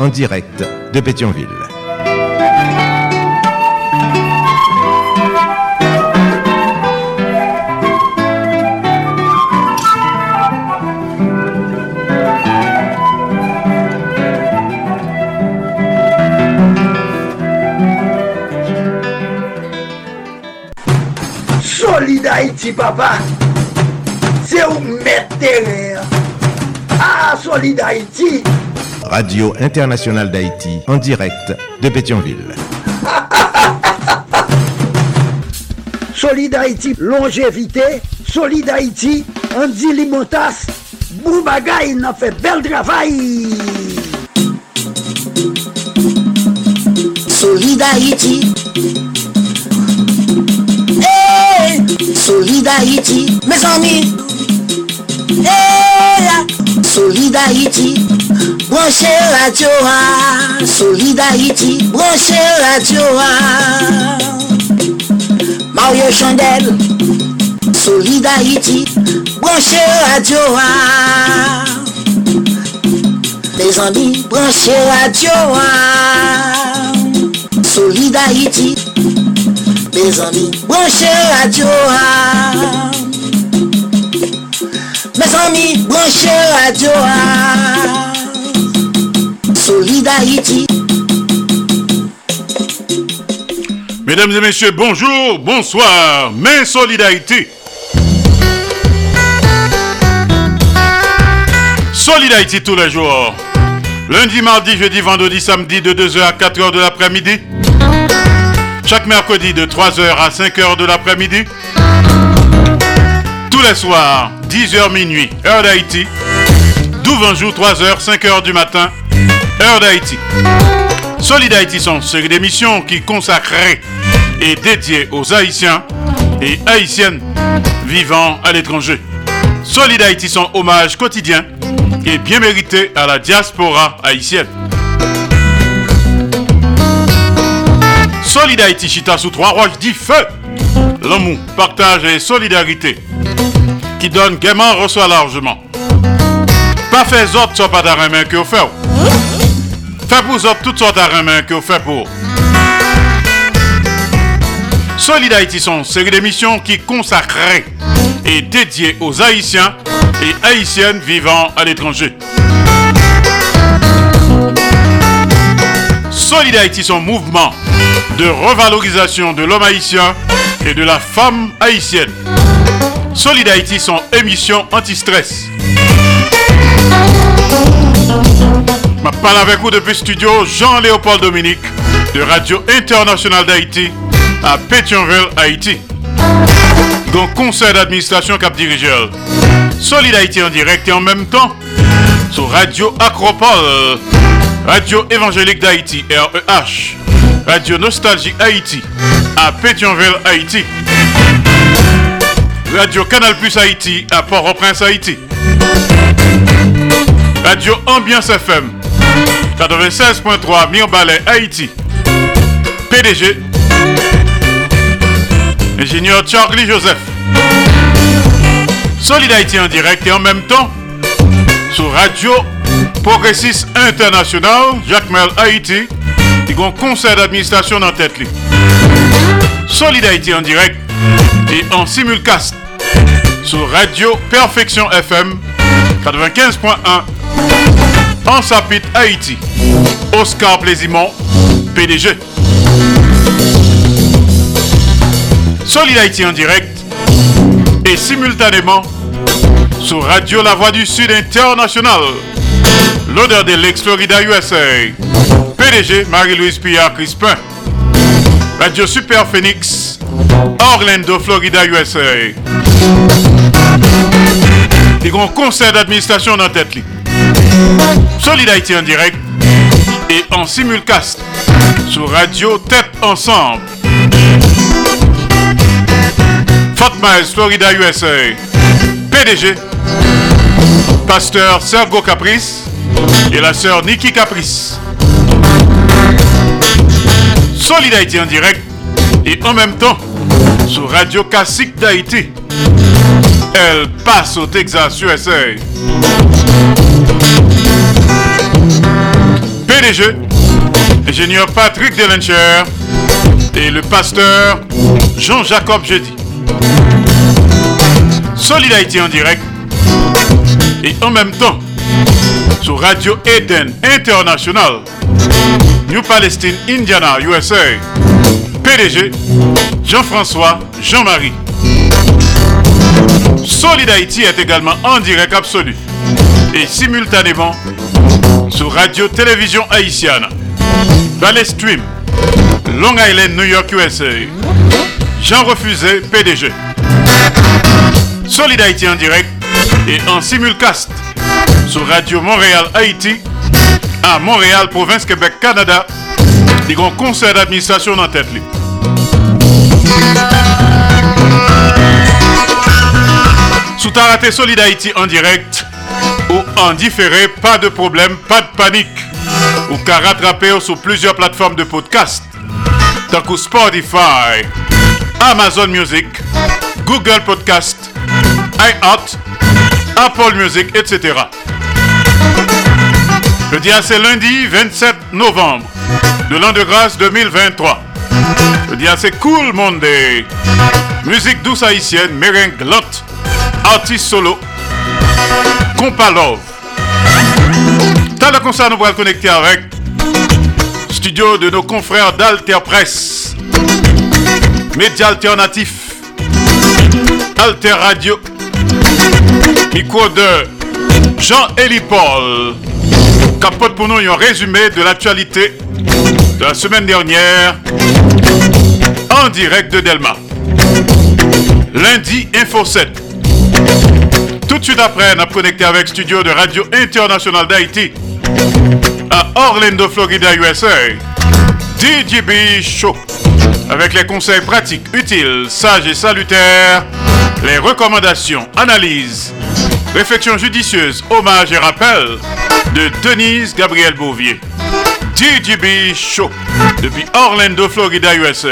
en direct de Pétionville. Solid Haïti, papa. C'est où mettre Ah, Solid Haïti. Radio Internationale d'Haïti en direct de Pétionville. Solid Haïti, longévité. Solid Haïti, Andy Limotas. Boubagaï, il a fait bel travail. Solid Haïti. Hey, Solid Haïti, mes amis. Hey, Solid Haïti, Branche radio a, solidarity, branche radio a. Mario Chandel, solidarity, branche radio a. Mes amis, branche radio a. Solidarity, mes amis, branche radio a. Mes amis, branche radio a. Solid Haïti. Mesdames et messieurs, bonjour, bonsoir, mes solidarité. Solidarité tous les jours. Lundi, mardi, jeudi, vendredi, samedi de 2h à 4h de l'après-midi. Chaque mercredi de 3h à 5h de l'après-midi. Tous les soirs, 10h minuit, heure d'Haïti. 12 jour, 3h, 5h du matin, heure d'Haïti. Solid Haïti sont série d'émissions qui consacrées et dédiées aux Haïtiens et Haïtiennes vivant à l'étranger. Solid Haïti sont hommage quotidien et bien mérité à la diaspora haïtienne. Solid Haïti chita sous trois roches dit feu. L'amour, partage et solidarité qui donne gaiement reçoit largement. Pas fait autres soit pas main que vous faites. Fait pour autres toutes sortes de main que vous faites pour. Solid une série d'émissions qui consacrées et dédiées aux Haïtiens et Haïtiennes vivant à l'étranger. Solid Haïti son mouvement de revalorisation de l'homme haïtien et de la femme haïtienne. Solid Haïti son émission anti-stress. Je parle avec vous depuis studio Jean-Léopold Dominique de Radio Internationale d'Haïti à Pétionville, Haïti. Donc conseil d'administration cap dirigeur. Solid Haïti en direct et en même temps sur Radio Acropole, Radio Évangélique d'Haïti, REH, Radio Nostalgie Haïti à Pétionville, Haïti. Radio Canal Plus Haïti à Port-au-Prince, Haïti. Radio Ambiance FM 96.3 Mirbalet, Haïti. PDG Ingénieur Charlie Joseph. Solid Haïti en direct et en même temps sur Radio Progressiste International, Jacques Mel Haïti, qui un conseil d'administration en tête. li. Solid en direct et en simulcast sur Radio Perfection FM 95.1 en Sapit Haïti. Oscar Plaisimont, PDG. Solid Haïti en direct et simultanément sur Radio La Voix du Sud International. L'odeur de l'ex-Florida USA. PDG Marie-Louise Pillard Crispin. Radio Super Phoenix. Orlando, Florida USA. Des grands conseils d'administration dans tête. Li. Solid Haïti en direct et en simulcast sur Radio Tête Ensemble. Fort Myers, Florida, USA. PDG, pasteur Sergo Caprice et la sœur Nikki Caprice. Solid Haïti en direct et en même temps sur Radio Classique d'Haïti. Elle passe au Texas, USA. PDG, ingénieur Patrick Delencher et le pasteur Jean-Jacob Jeudi. Solid Haïti en direct et en même temps sur Radio Eden International, New Palestine, Indiana, USA. PDG Jean-François Jean-Marie. Solid Haïti est également en direct absolu et simultanément sur Radio Télévision Haïtienne, Valley Stream, Long Island, New York, USA. Jean Refusé, PDG. Solid Haïti en direct et en simulcast sur Radio Montréal Haïti à Montréal, province Québec, Canada. Des grands conseils d'administration en tête. Sous raté Solid Haïti en direct en différé, pas de problème, pas de panique. Ou qu'à rattraper sur plusieurs plateformes de podcast, tant que Spotify, Amazon Music, Google Podcast, iHeart, Apple Music, etc. Le dia c'est lundi 27 novembre de l'an de grâce 2023. Le dia c'est Cool Monday. Musique douce haïtienne, merengue lotte, artiste solo, compa love. T'as le concert, nous pourrons connecter avec studio de nos confrères d'Alter Press, média alternatif, Alter Radio, micro de Jean-Élie Paul, capote pour nous un résumé de l'actualité de la semaine dernière en direct de Delma. Lundi Info 7. Tout de suite après, on a connecté avec studio de Radio Internationale d'Haïti à Orlando, Florida, USA. DJB Show. Avec les conseils pratiques, utiles, sages et salutaires, les recommandations, analyses, réflexions judicieuses, hommages et rappels de Denise Gabriel Bouvier. DJB Show depuis Orlando, Florida, USA.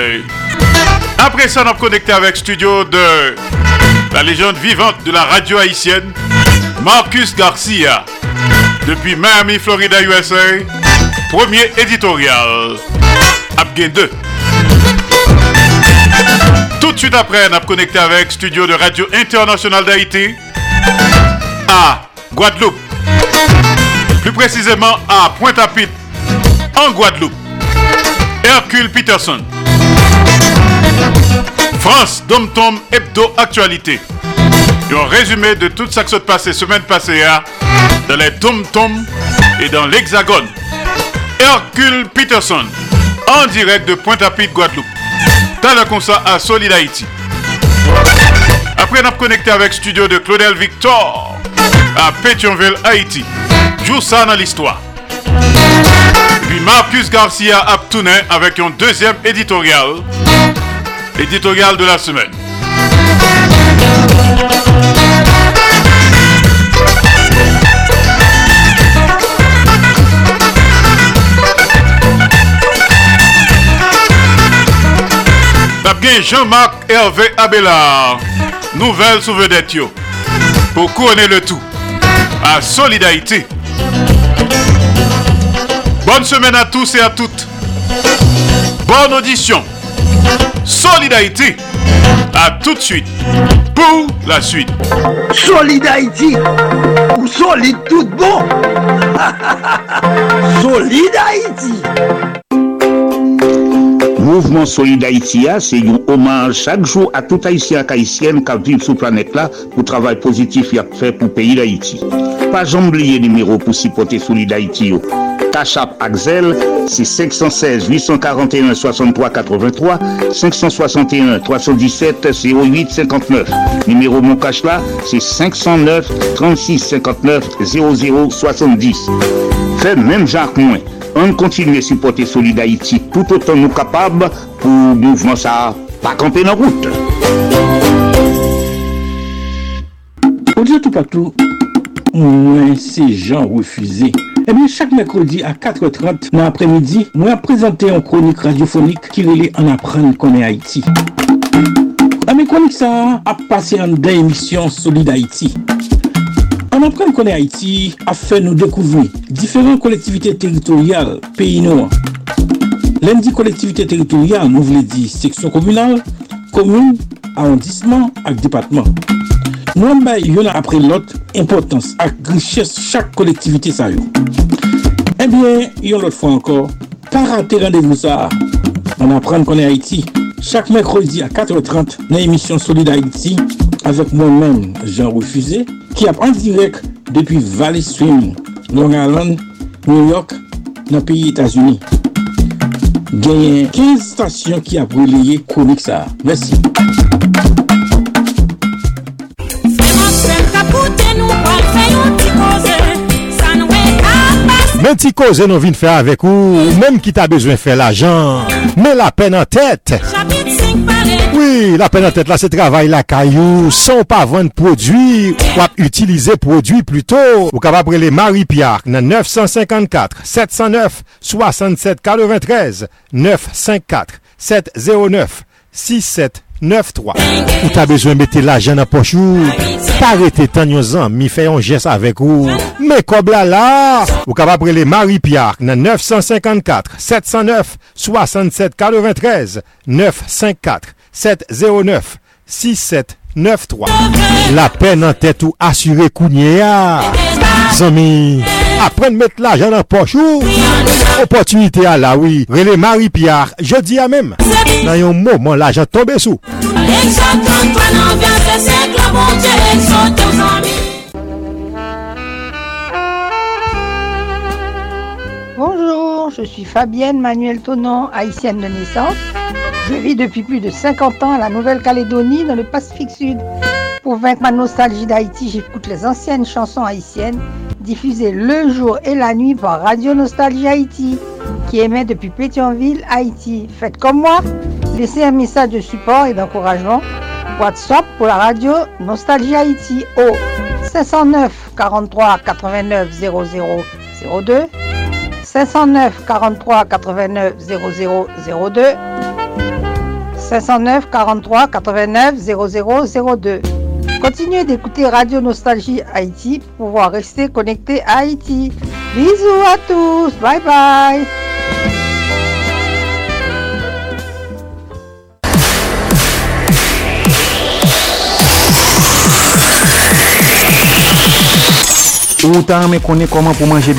Après ça, on a connecté avec studio de la légende vivante de la radio haïtienne, Marcus Garcia, depuis Miami, Florida, USA. Premier éditorial. Abgain 2. Tout de suite après, on a connecté avec studio de Radio Internationale d'Haïti à Guadeloupe. Plus précisément à Pointe-à-Pitre, en Guadeloupe. Hercule Peterson. France, Dom Tom, Hebdo Actualité. Un résumé de tout ça qui s'est passé semaine passée hein, dans les Tom Tom et dans l'Hexagone. Hercule Peterson, en direct de Pointe-à-Pitre, Guadeloupe. T'as le concert à Solid Haïti. Après, a connecté avec studio de Claudel Victor à Pétionville, Haïti. Joue ça dans l'histoire. Puis Marcus Garcia Aptounet avec un deuxième éditorial. Éditorial de la semaine. Jean-Marc Hervé Abelard, nouvelle vedette pour couronner le tout à Solidarité. Bonne semaine à tous et à toutes. Bonne audition. Solidarité. À tout de suite pour la suite. Solidarité. Ou solide tout bon. Solidarité. Mouvement Solid Haïti, c'est un hommage chaque jour à tout haïtien haïtienne qui vivent sur la planète là pour le travail positif qu'il a fait pour le pays d'Haïti. Pas oublier numéro pour supporter Solid Haïti. Tachap Axel, c'est 516 841 63 83 561 317 08 59. Numéro mon cash là, c'est 509 36 59 00 70. Fait même Jacques Moins on continue à supporter Solid Haïti tout autant nous capables pour mouvement ça pas camper dans route. Au tout partout, moi c'est gens refusés. Eh bien, chaque mercredi à 4h30 dans l'après-midi, moi présenter une chronique radiophonique qui relie en apprendre qu'on est Haïti. À mes chroniques, ça a passé en deux émissions Solid Haïti. En apprendre qu'on est Haïti a fait nous découvrir différentes collectivités territoriales pays noirs. Lundi collectivité territoriale, nous voulons dire section communale, commune, arrondissement et département. Nous avons après l'autre importance et richesse chaque collectivité ça Eh bien, une autre fois encore, pas rater rendez-vous ça. On apprend qu'on est Haïti chaque mercredi à 4h30 dans l'émission Solid Haïti avec moi-même Jean Refusé qui a en direct depuis Valley Stream, Long Island, New York, dans le pays États-Unis. Gagné 15 stations qui a brûlé chronique ça. Merci. Men ti koze nou vin fè avèk ou, mèm ki ta bezwen fè l'ajan, mè la pen an tèt. Oui, la pen an tèt la se travay la kayou, son pa vèn prodwi, wap utilize prodwi pluto. Ou kapap prele Marie-Pierre nan 954-709-6743, 954-709-6743. 6793 Ou ta bezwen mette la jen apochou Parete tan yon zan mi fè yon jes avek ou Me kob la la Ou kaba prele Marie-Pierre nan 954-709-6743 954 709 6793 La pen nan tèt ou asyre kounye ya Zami. Apren mette la jen apochou Opotunite a la oui. Rele Marie-Pierre Je di a mem Nan yon mouman la jen tombe sou Bonjour, je suis Fabienne Manuel Tonon, haïtienne de naissance. Je vis depuis plus de 50 ans à la Nouvelle-Calédonie dans le Pacifique Sud. Pour vaincre ma nostalgie d'Haïti, j'écoute les anciennes chansons haïtiennes diffusées le jour et la nuit par Radio Nostalgie Haïti, qui émet depuis Pétionville, Haïti. Faites comme moi, laissez un message de support et d'encouragement. WhatsApp pour la radio Nostalgie Haïti au 509 43 89 00 02 509 43 89 00 02 509 43 89 00 02 Continuez d'écouter Radio Nostalgie Haïti pour pouvoir rester connecté à Haïti. Bisous à tous, bye bye. Autant me connaît comment pour manger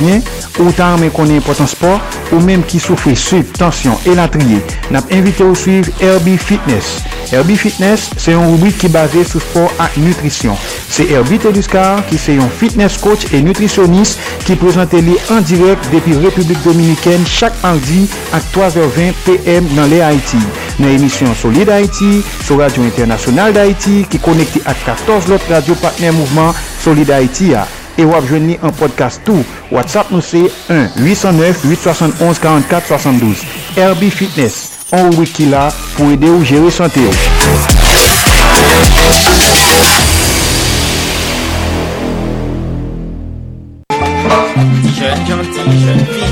Ou ta reme konen impotant sport ou menm ki soufri sub, tensyon e latriye, nap invite ou suiv Herbie Fitness. Herbie Fitness se yon rubrik ki base sou sport ak nutrisyon. Se Herbie Teduscar ki se yon fitness coach e nutrisyonist ki prezante li an direk depi Republik Dominikèn chak mardi ak 3h20 pm nan le Haiti. Nan emisyon Solid Haiti, sou Radio Internasyonal d'Haiti ki konekte ak 14 lot radio partner mouvment Solid Haiti a. Et vous avez un podcast tout. WhatsApp nous c'est 1 809 871 44 72. Herbie Fitness, un wiki là pour aider ou gérer santé. Jeune gentille, jeune fille.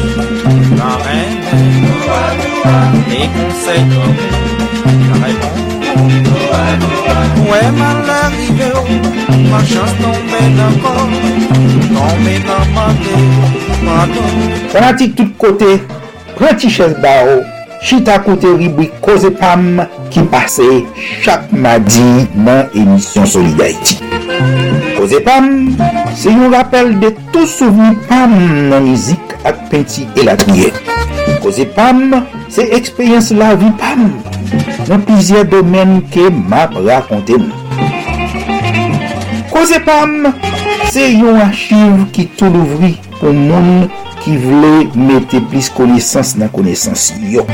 Mwen man larive ou Ma chans tombe nan kon Tombe nan mande Pardon. Fanatik tout kote Prati ches ba ou. Chita kote ribwi koze pam Ki pase chak madi Nan emisyon Solidarity Koze pam Se yon rappel de tou souveni pam Nan mizik ak penti elatriye. Koze pam Se ekspeyens la vi pam. nan pizye domen ke map rakonte nou. Koze pam, se yon achiv ki tou louvri pou moun ki vle mette plis konesans nan konesans yo.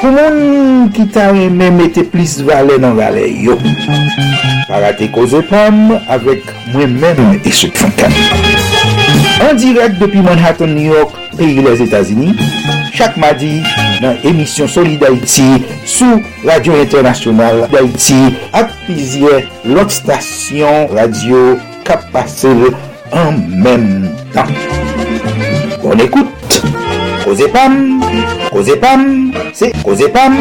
Pou moun ki ta reme mette plis vale nan vale yo. Parate koze pam avek mwen men e se fankan. An direk depi Manhattan, New York, peyi les Etats-Unis, chak madi nan emisyon Solid Haïti sou Radio Internationale d'Haïti ak pizye lot stasyon radio kap pase en menm tan. Bon ekoute, Koze Pam, Koze Pam, se Koze Pam.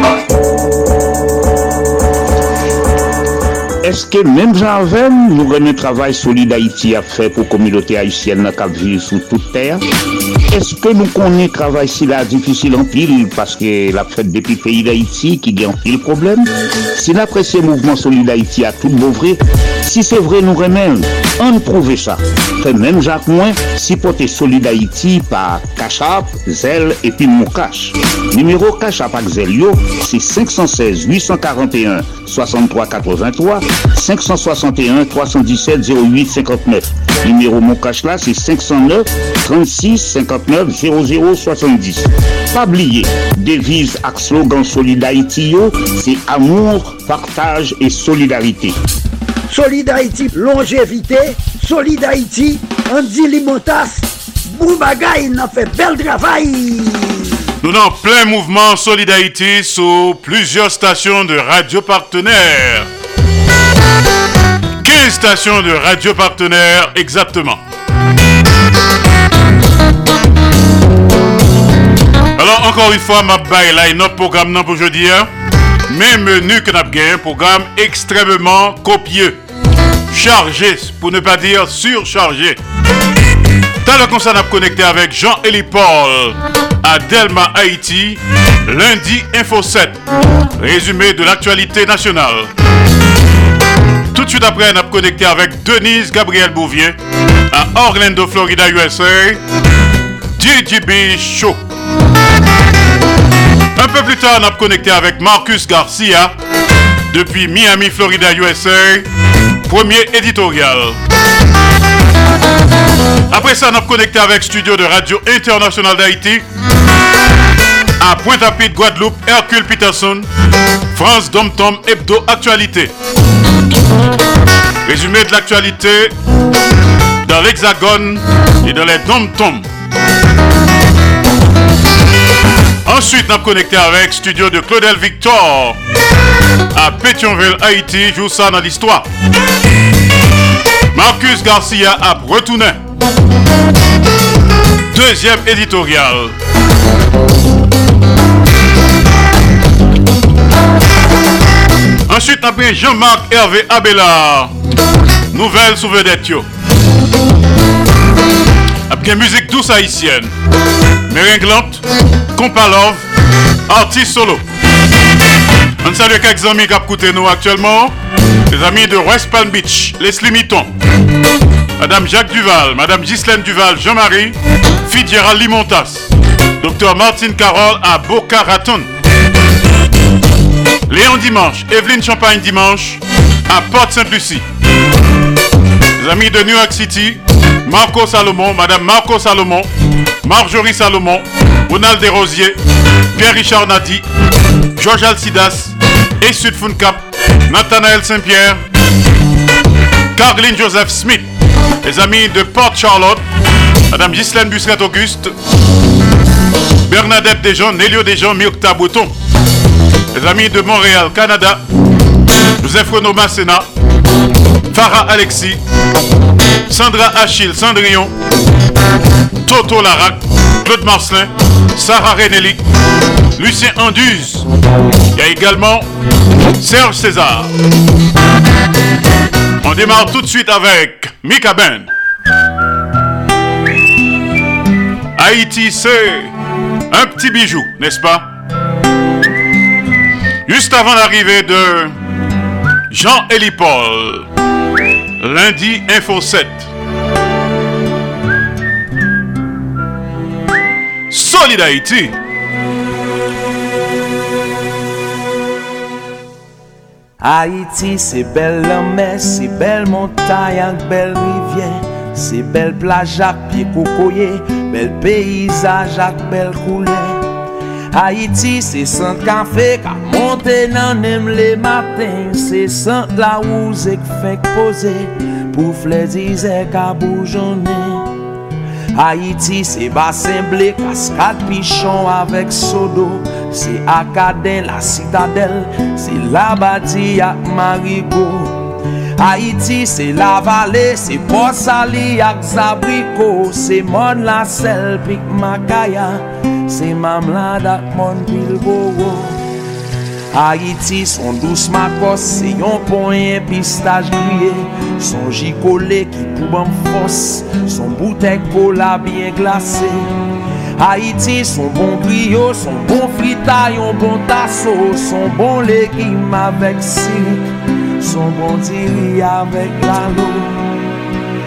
Eske menm janven nou reme travay solide Haiti a fe pou komilote Haitienne na kap vive sou tout ter? Eske nou konen travay si la difisil an pil paske la fet depi peyi d'Haiti ki gen pil problem? Si la presye mouvment solide Haiti a tout bouvre, si se vre nou remen, an prouve sa. Fe menm jak mwen, si pote solide Haiti pa Kachap, Zel epi Moukache. Numero Kachap ak Zel yo, se 516 841 6383 561 317 08 59. Numéro mon cache là, c'est 509 36 59 00 70. Pas oublier, devise solidarité. Solidarité, longévité, Solidarité, Andy Limotas, Boubagaï, n'a fait bel travail. Nous avons plein mouvement Solidarité sur plusieurs stations de radio partenaires. 15 stations de radio partenaires exactement. Alors encore une fois, ma baille là, notre programme pour aujourd'hui. Même menu que nous programme extrêmement copieux, chargé, pour ne pas dire surchargé. Dans le concert, nous connecté avec Jean-Élie Paul à Delma, Haïti, lundi Info 7, résumé de l'actualité nationale. Tout de suite après, on a connecté avec Denise Gabriel Bouvier à Orlando, Florida, USA. DJB Show. Un peu plus tard, on a connecté avec Marcus Garcia depuis Miami, Florida, USA. Premier éditorial. Après ça, on a connecté avec Studio de Radio International d'Haïti à Pointe-à-Pitre, Guadeloupe, Hercule Peterson, France Dom Tom Hebdo Actualité. Résumé de l'actualité dans l'Hexagone et dans les Dom Tom. Ensuite, a connecté avec Studio de Claudel Victor à Pétionville, Haïti, joue ça dans l'histoire. Marcus Garcia à Bretounet. Deuxième éditorial. Ensuite, après Jean-Marc Hervé Abelard. Nouvelle vedette. Après musique douce haïtienne. Merenglante, Compalove, artiste solo. On salue quelques amis qui écoutent nous actuellement. Les amis de West Palm Beach, les Slimitons. Madame Jacques Duval, Madame Ghislaine Duval, Jean-Marie, Fitzgerald Limontas, Docteur Martine Carole à Boca Raton. Léon Dimanche, Evelyne Champagne Dimanche à Porte-Saint-Lucie. Les amis de New York City, Marco Salomon, Madame Marco Salomon, Marjorie Salomon, Ronald Desrosiers, Pierre-Richard Nadi, Georges Alcidas, et Sud Cap, Nathanaël Saint-Pierre, Caroline Joseph Smith, les amis de Port Charlotte, Madame Ghislaine Busquet Auguste, Bernadette Desjons, Nélio Desjons, Myrta Bouton, les amis de Montréal, Canada, Joseph Renaud Masséna, Farah Alexis, Sandra Achille Cendrillon, Toto Larac, Claude Marcelin, Sarah Renelli, Lucien Anduze. Il y a également Serge César. On démarre tout de suite avec Mika Ben. Haïti, c'est un petit bijou, n'est-ce pas? Juste avant l'arrivée de Jean-Élie Paul, lundi Info 7. Solid Haïti. Haïti, se bel lomè, se bel montay ak bel rivye, se bel plaj ak pi koukoye, bel peyizaj ak bel koule. Haïti, se sant kafe ka monte nan nem le maten, se sant la ouzek fek pose, pou fle dizek a boujone. Haiti se basen ble, kaskad pichon avek sodo. Se akaden la sitadel, se la bati ak marigo Haiti se la vale, se posali ak zabriko. Se mon la sel pik makaya, se mamlad ak mon pilbogo Haïti, son douce makos, c'est yon grillé. Son gicolé qui pousse en force, son bouteille cola bien glacé. Haïti, son bon griot, son bon fritaille, un bon tasso, son bon légume avec sirik, son bon diri avec l'eau.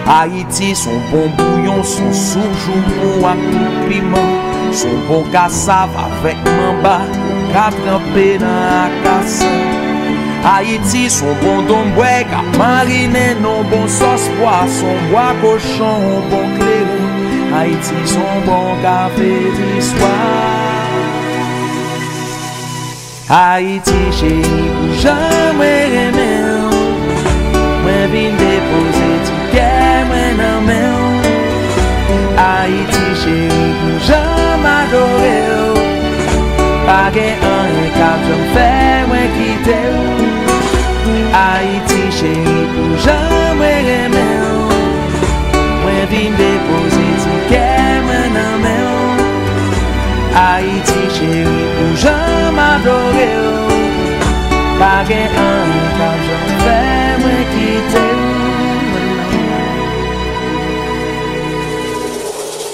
Haïti, son bon bouillon, son soujou à tout piment, son bon cassave avec mamba, kap kampe nan akasa Haiti son bon donbwe kap marine non bon sos Poason, boa kochon, bon kleron Haiti son bon kafe diswa Haiti cheni pou jamwe reme Mwen vin depoze ti kè mwen nan men Haiti gen an kap jom fè mwen kite ou. Haiti chè yi pou jom mwen remè ou. Mwen vin depozi ti kè mwen nan mè ou. Haiti chè yi pou jom adore ou. Pa gen an kap jom fè mwen kite ou.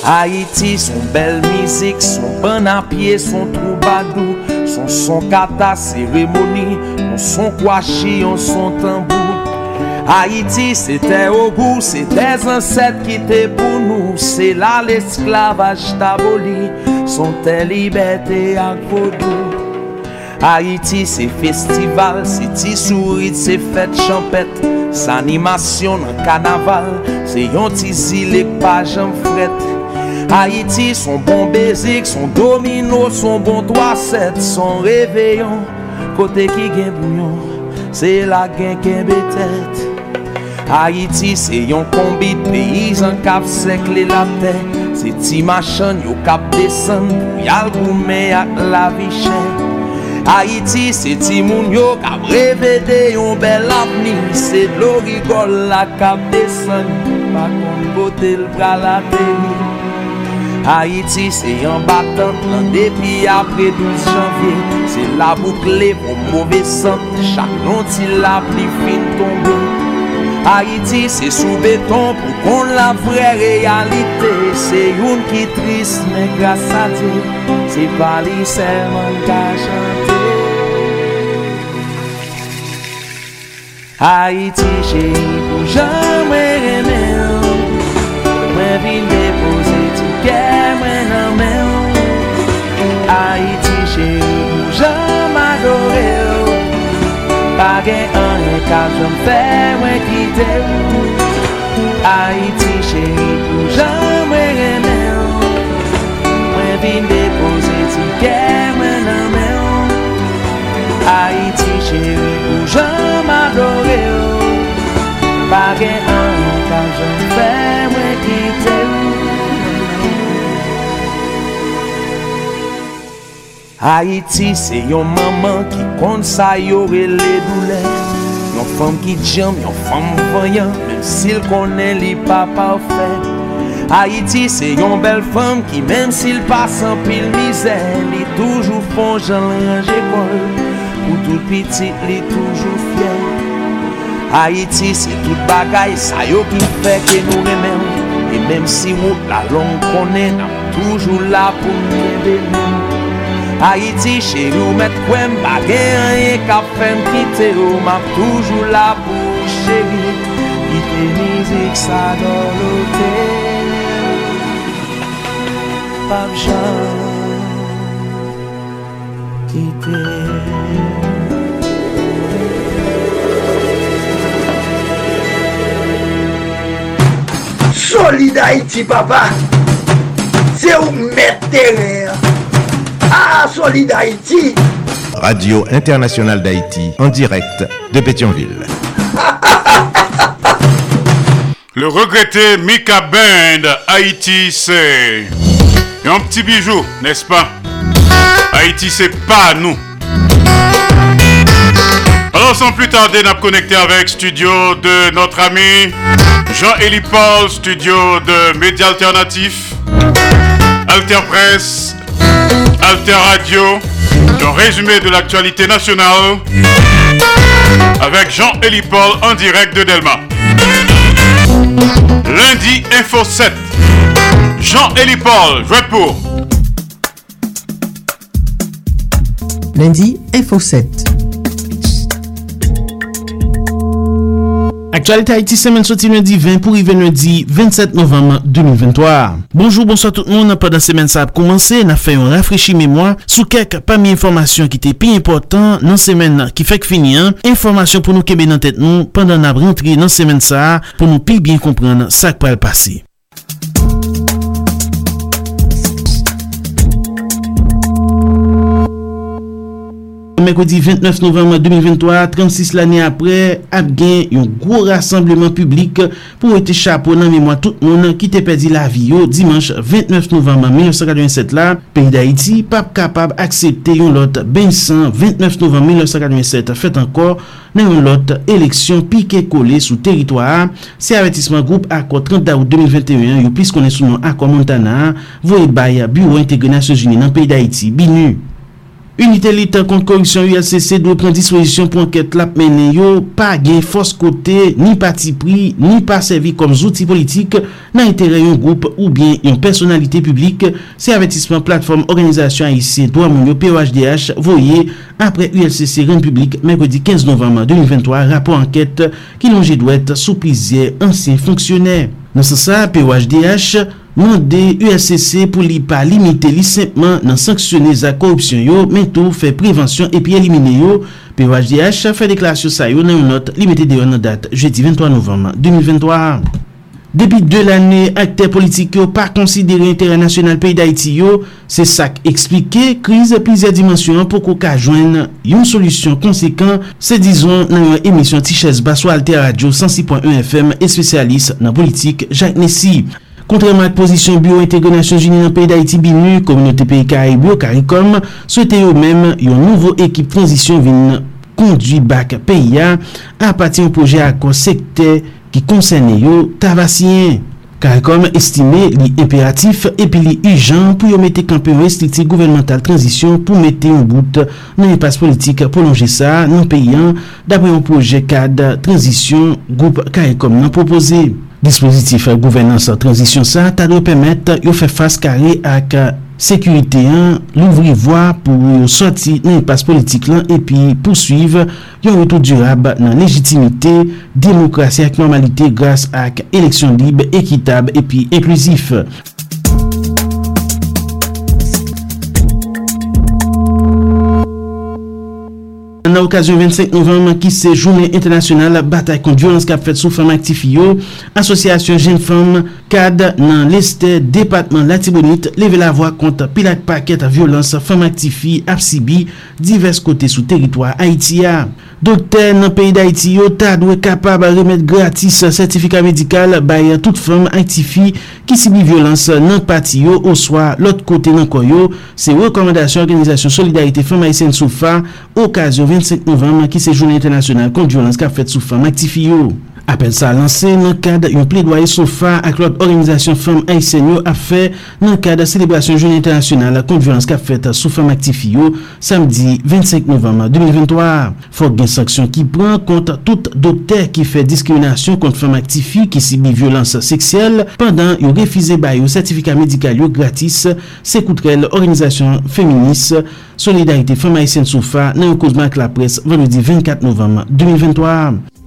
Haïti, son bel mizik, son ban apye, son troubadou son son kata cérémonie, son son kwashi, son tambour. Haïti, c'était au goût, c'est des ancêtres qui étaient pour nous, c'est là l'esclavage d'aboli, son tes liberté à vaudou. Haïti, c'est festival, c'est ti souris, c'est fête champette, c'est animation dans carnaval, c'est yon ti zile pas j'en fret. Haiti, son bon bezik, son domino, son bon 3-7, son reveyon, kote ki gen bouyon, se la gen ken betet. Haiti, se yon kombi peyizan kap sekle la te, se ti machan yo kap desen pou yal goume ak la vichè. Haiti, se ti moun yo kap revede yon bel avni, se dlo rigol la kap desen, pa kon bote l bra la teni. Haiti se yon batant lan depi apre 12 janvye Se la boukle pou mwove sant Chak non ti la pli fin tombe Haiti se sou beton pou kon la vre realite Se yon ki tris men grasa di Se pali seman ka chante Haiti che pou jamwe reme Mwen vinde gen an e kap jom fè mwen kite ou. Haiti chéri pou jom mwen remè ou. Mwen vin depose ti kè mwen nan mè ou. Haiti chéri pou jom adore ou. Pa gen an e kap jom fè mwen kite ou Haïti, c'est yon maman qui compte ça yore les douleurs. Yon femme qui jam, yon femme voyant, même s'il connaît li pas parfait. Haïti, c'est yon belle femme qui, même s'il passe en pile misère, li toujours font j'en range école. Pour tout petit, li toujours fier. Haïti, c'est toute bagaille, ça yo qui fait que nous remèm. Et même si ou la longue connaît, n'a toujours là pour nous aider. Haiti che ou met kwen Bagè anye ka fèm Kite ou map toujou la pou chèri Kite mizik sa don lote Pap jan Kite Solid Haiti papa. Se ou met terè Ah, Solid Haïti. Radio Internationale d'Haïti, en direct de Pétionville. Le regretté Mika Band, Haïti, c'est un petit bijou, n'est-ce pas? Haïti, c'est pas nous. Alors sans plus tarder, nous connecté avec studio de notre ami Jean-Élie Paul, studio de médias alternatifs, Alter Presse, Alter Radio, un résumé de l'actualité nationale avec Jean-Élie Paul en direct de Delma. Lundi Info 7. Jean-Élie Paul, pour. Lundi Info 7. Aktualite Haiti semen soti lundi 20 pou rive lundi 27 novem 2023. Bonjour, bonsoir tout moun. Pendan semen sa ap koumanse, na fè yon rafrechi mèmoa sou kek pa mi informasyon ki te pi important nan semen ki fèk fini an. Informasyon pou nou kebe nan tèt nou pandan ap rentri nan semen sa pou nou pi bien kompran sa k pa al pase. Mekodi 29 novembre 2023, 36 l'anye apre, ap gen yon gwo rassembleman publik pou ete chapo nan memwa tout moun ki te pedi la vi yo dimanche 29 novembre 1987 la. Peyi da iti, pap kapab aksepte yon lot bensan 29 novembre 1987 fet ankor nan yon lot eleksyon pike kole sou teritwa. Se avetisman group akwa 30 da ou 2021, yon plis konen sou nou akwa Montana, voye baye bureau integre Nasyon Jini nan peyi da iti, binu. Unitè litan kont korupsyon ULCC dwe pren disposisyon pou anket lap menen yo pa gen fos kote ni pati pri ni pa servi kom zouti politik nan itere yon group ou bien yon personalite publik se avetisman platform organizasyon AIC do amoun yo POHDH voye apre ULCC ren publik mèkwedi 15 novembre 2023 rapor anket ki lonje dwet sou plizye ansyen fonksyonè. Nansan sa POHDH mande USCC pou li pa limite li sempman nan sanksyone za korupsyon yo, men tou fe prevensyon epi elimine yo. PYDH fe deklarasyon sa yo nan yon not limite de yon nan dat jeudi 23 novem 2023. Depi de l'anè, akter politik yo pa konsidere interè nasyonal peyi da iti yo, se sak eksplike, kriz plizè dimensyon pou kou ka jwen yon solusyon konsekant, se dizon nan yon emisyon Tichès Basso Alter Radio 106.1 FM, espesyalist nan politik Jacques Nessie. Kontreman ak pozisyon biyo integre Nasyon Jouni nan peyi da iti binu, kominote peyi Karibyo, Karikom, souete yo menm yon nouvo ekip transisyon vin kondwi bak peyi ya apati yon proje akon sekte ki konsene yo tavasyen. Karikom estime li imperatif epi li ijan pou yo mette kampe restrikti gouvernemental transisyon pou mette yon bout nan yon pas politik prolonje sa nan peyi an dapre yon proje kad transisyon goup Karikom nan propose. Dispositif gouvernance transisyon sa ta do pemet yo fe fase kare ak euh, sekurite an, louvri vwa pou yo soti nan ipas politik lan epi pousuiv yon retou durab nan legitimite, demokrasi ak normalite grase ak eleksyon libe, ekitab epi eklusif. Nan okasyon 25 novem ki se jounen internasyonal batay kon violans kap fet sou fèm aktif yo, asosyasyon jen fèm kad nan leste depatman Latibonit leve la vwa kont pilak paket violans fèm aktifi ap sibi divers kote sou teritwa Haitia. Dokter nan peyi da iti yo ta dwe kapab remet gratis sertifika medikal baye tout fèm aktifi ki sibi violans nan pati yo oswa lot kote nan koyo. Se rekomendasyon Organizasyon Solidarite Fèm Aisyen Soufa, okasyon 25 novem ki se Jounen Internasyonal kont violans ka fet sou fèm aktifi yo. Apel sa lanse nan kade yon ple doye sofa ak lot organizasyon fem yo a fe nan kade selebrasyon jouni internasyonal kont violans ka fet sou fem aktifi yo samdi 25 novem 2023. Fok gen saksyon ki pran kont tout doter ki fe diskriminasyon kont fem aktifi ki sibi violans seksyel pandan yon refize bay yo sertifika medikal yo gratis se koutrel organizasyon feminis solidarite fem Aysen soufa nan yon kouzman ak la pres vendredi 24 novem 2023.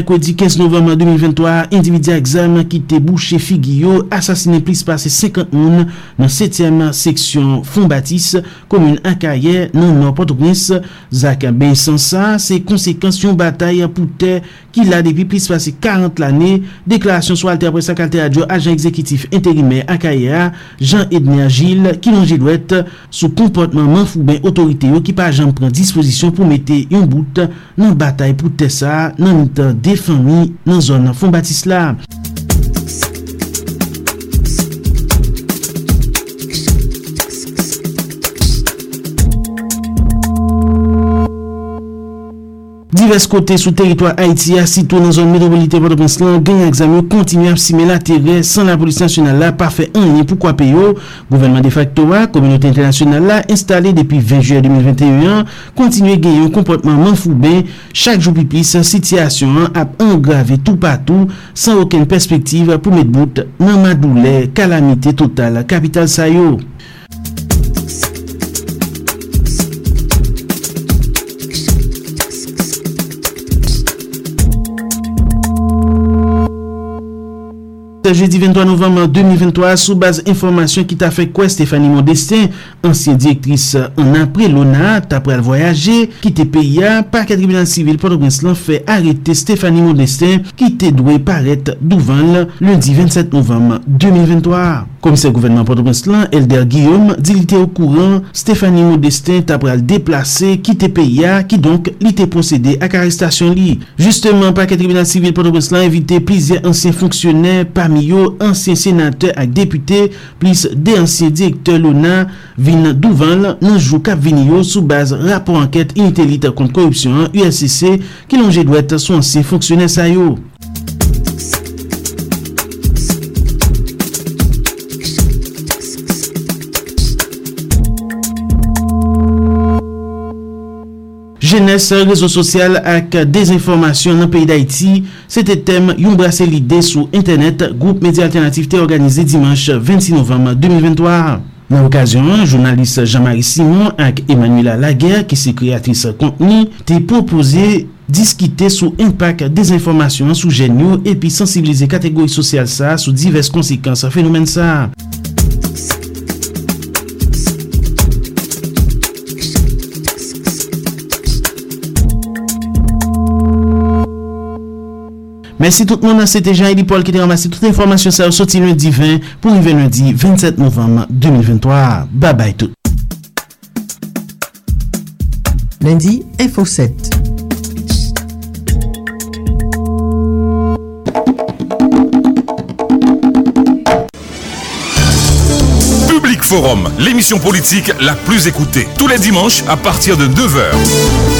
Mekwedi 15 novem 2023, individya exam ki te bouche figyo asasine plis pase 50 moun nan 7e seksyon Fonbatis, komoun Akaye nan nan Port-au-Prince. Zak Ben san sa, se konsekans yon batay pou te ki la depi plis pase 40 lane. Deklarasyon sou alter presa kalte adyo ajan ekzekitif interime Akaye a, Jean-Edner Gilles, ki nan jilwet sou komportman manfou ben otorite yo ki pa ajan pren disposisyon pou mette yon bout nan batay pou te sa nan mitan de de fami nan zon nan Fon Batisla. divers kote sou teritwa Haiti a sitou nan zon metropolite Port-au-Prince-Lan gen yon examen kontinu ap sime la tere san la polis nasyonal la pa fe anye pou kwa peyo. Gouvernement de facto a, kominote internasyonal la installe depi 20 juye 2021 kontinu gen yon komportman manfoube chak jou pipis sityasyon ap angrave tout patou san oken perspektive pou met bout nan madoule kalamite total kapital sayo. jeudi 23 novembre 2023 sou base informasyon ki ta fe kwe Stéphanie Modestin, ansyen direktris an apre lona, ta pre al voyaje, ki te peya, par katribunan sivil Port-au-Prince-Lan fe arete Stéphanie Modestin ki te dwe paret douvan lundi 27 novembre 2023. Komise gouvernement Port-au-Prince-Lan, Elder Guillaume, di li te ou kouran, Stéphanie Modestin ta pre al deplase, ki te peya, ki donk li te posede ak arrestasyon li. Justeman, par katribunan sivil Port-au-Prince-Lan evite plizye ansyen fonksyonè parmi mi yo ansyen senate ak depute plis de ansyen direktor lona vin douvan nan jou kap vin yo sou baz rapor anket initelite kont korupsyon USCC ki lonje dwet sou ansyen fonksyonen sa yo. Jeunesse, rezo sosyal ak dezinformasyon nan peyi d'Haïti, se te tem yon brase lide sou internet Groupe Medi Alternatif te organize dimanche 26 novem 2023. Nan okasyon, jounalist Jean-Marie Simon ak Emmanuela Laguerre ki se kreatris konteni te propose diskite sou impak dezinformasyon sou jenyo epi sensibilize kategori sosyal sa sou divers konsekans fenomen sa. Mersi tout moun an sete jan Eli Paul ki te ramase tout informasyon sa ou soti lundi 20 pou rive lundi 27 novem 2023. Ba bay tout. Lundi Info 7 Public Forum, l'émission politique la plus écoutée. Tous les dimanches à partir de 9h.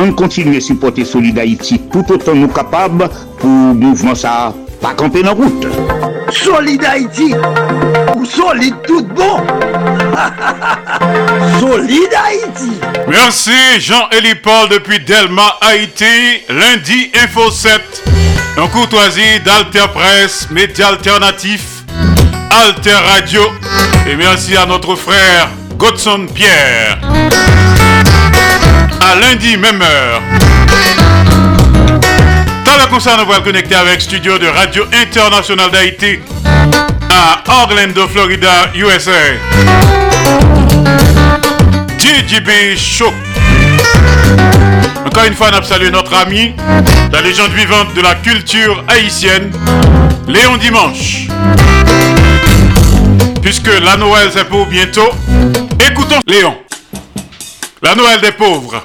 On continue à supporter Solid Haïti tout autant nous capables pour mouvement ça pas camper dans route. Solid Haïti ou solide tout bon? solide Haïti. Merci Jean-Élie Paul depuis Delma Haïti, lundi Info 7. En courtoisie d'Alter Presse, média alternatif, Alter Radio. Et merci à notre frère Godson Pierre à lundi, même heure. Dans la concert, nous connecter avec studio de Radio International d'Haïti à Orlando, Florida, USA. DJB Show. Encore une fois, nous saluons notre ami, la légende vivante de la culture haïtienne, Léon Dimanche. Puisque la Noël c'est pour bientôt, écoutons Léon. La Noël des pauvres.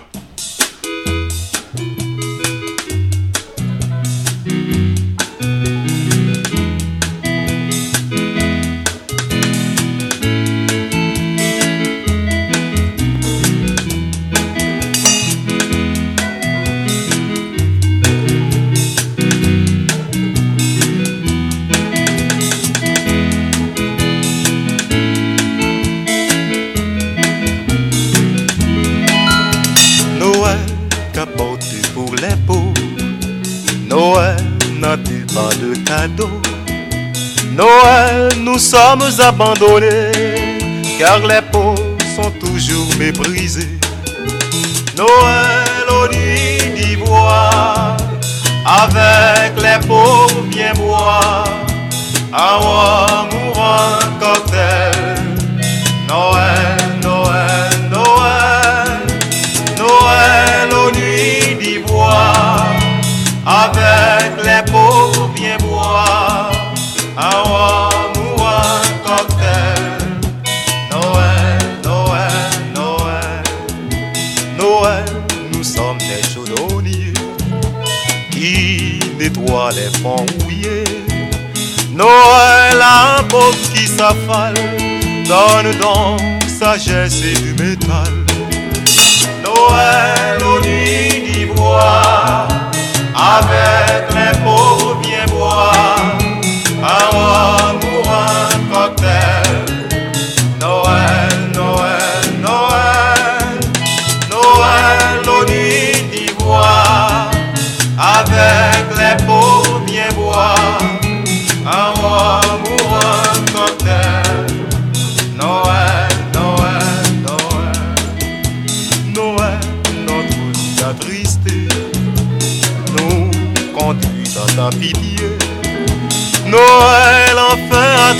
Nous sommes abandonnés, car les pauvres sont toujours méprisés. Noël aux nuits d'ivoire, avec les pauvres bien boire, un roi Noël, un pauvre qui s'affale, donne donc sagesse et du métal. Noël aux nuits d'ivoire, avec les pauvres bien boire. Un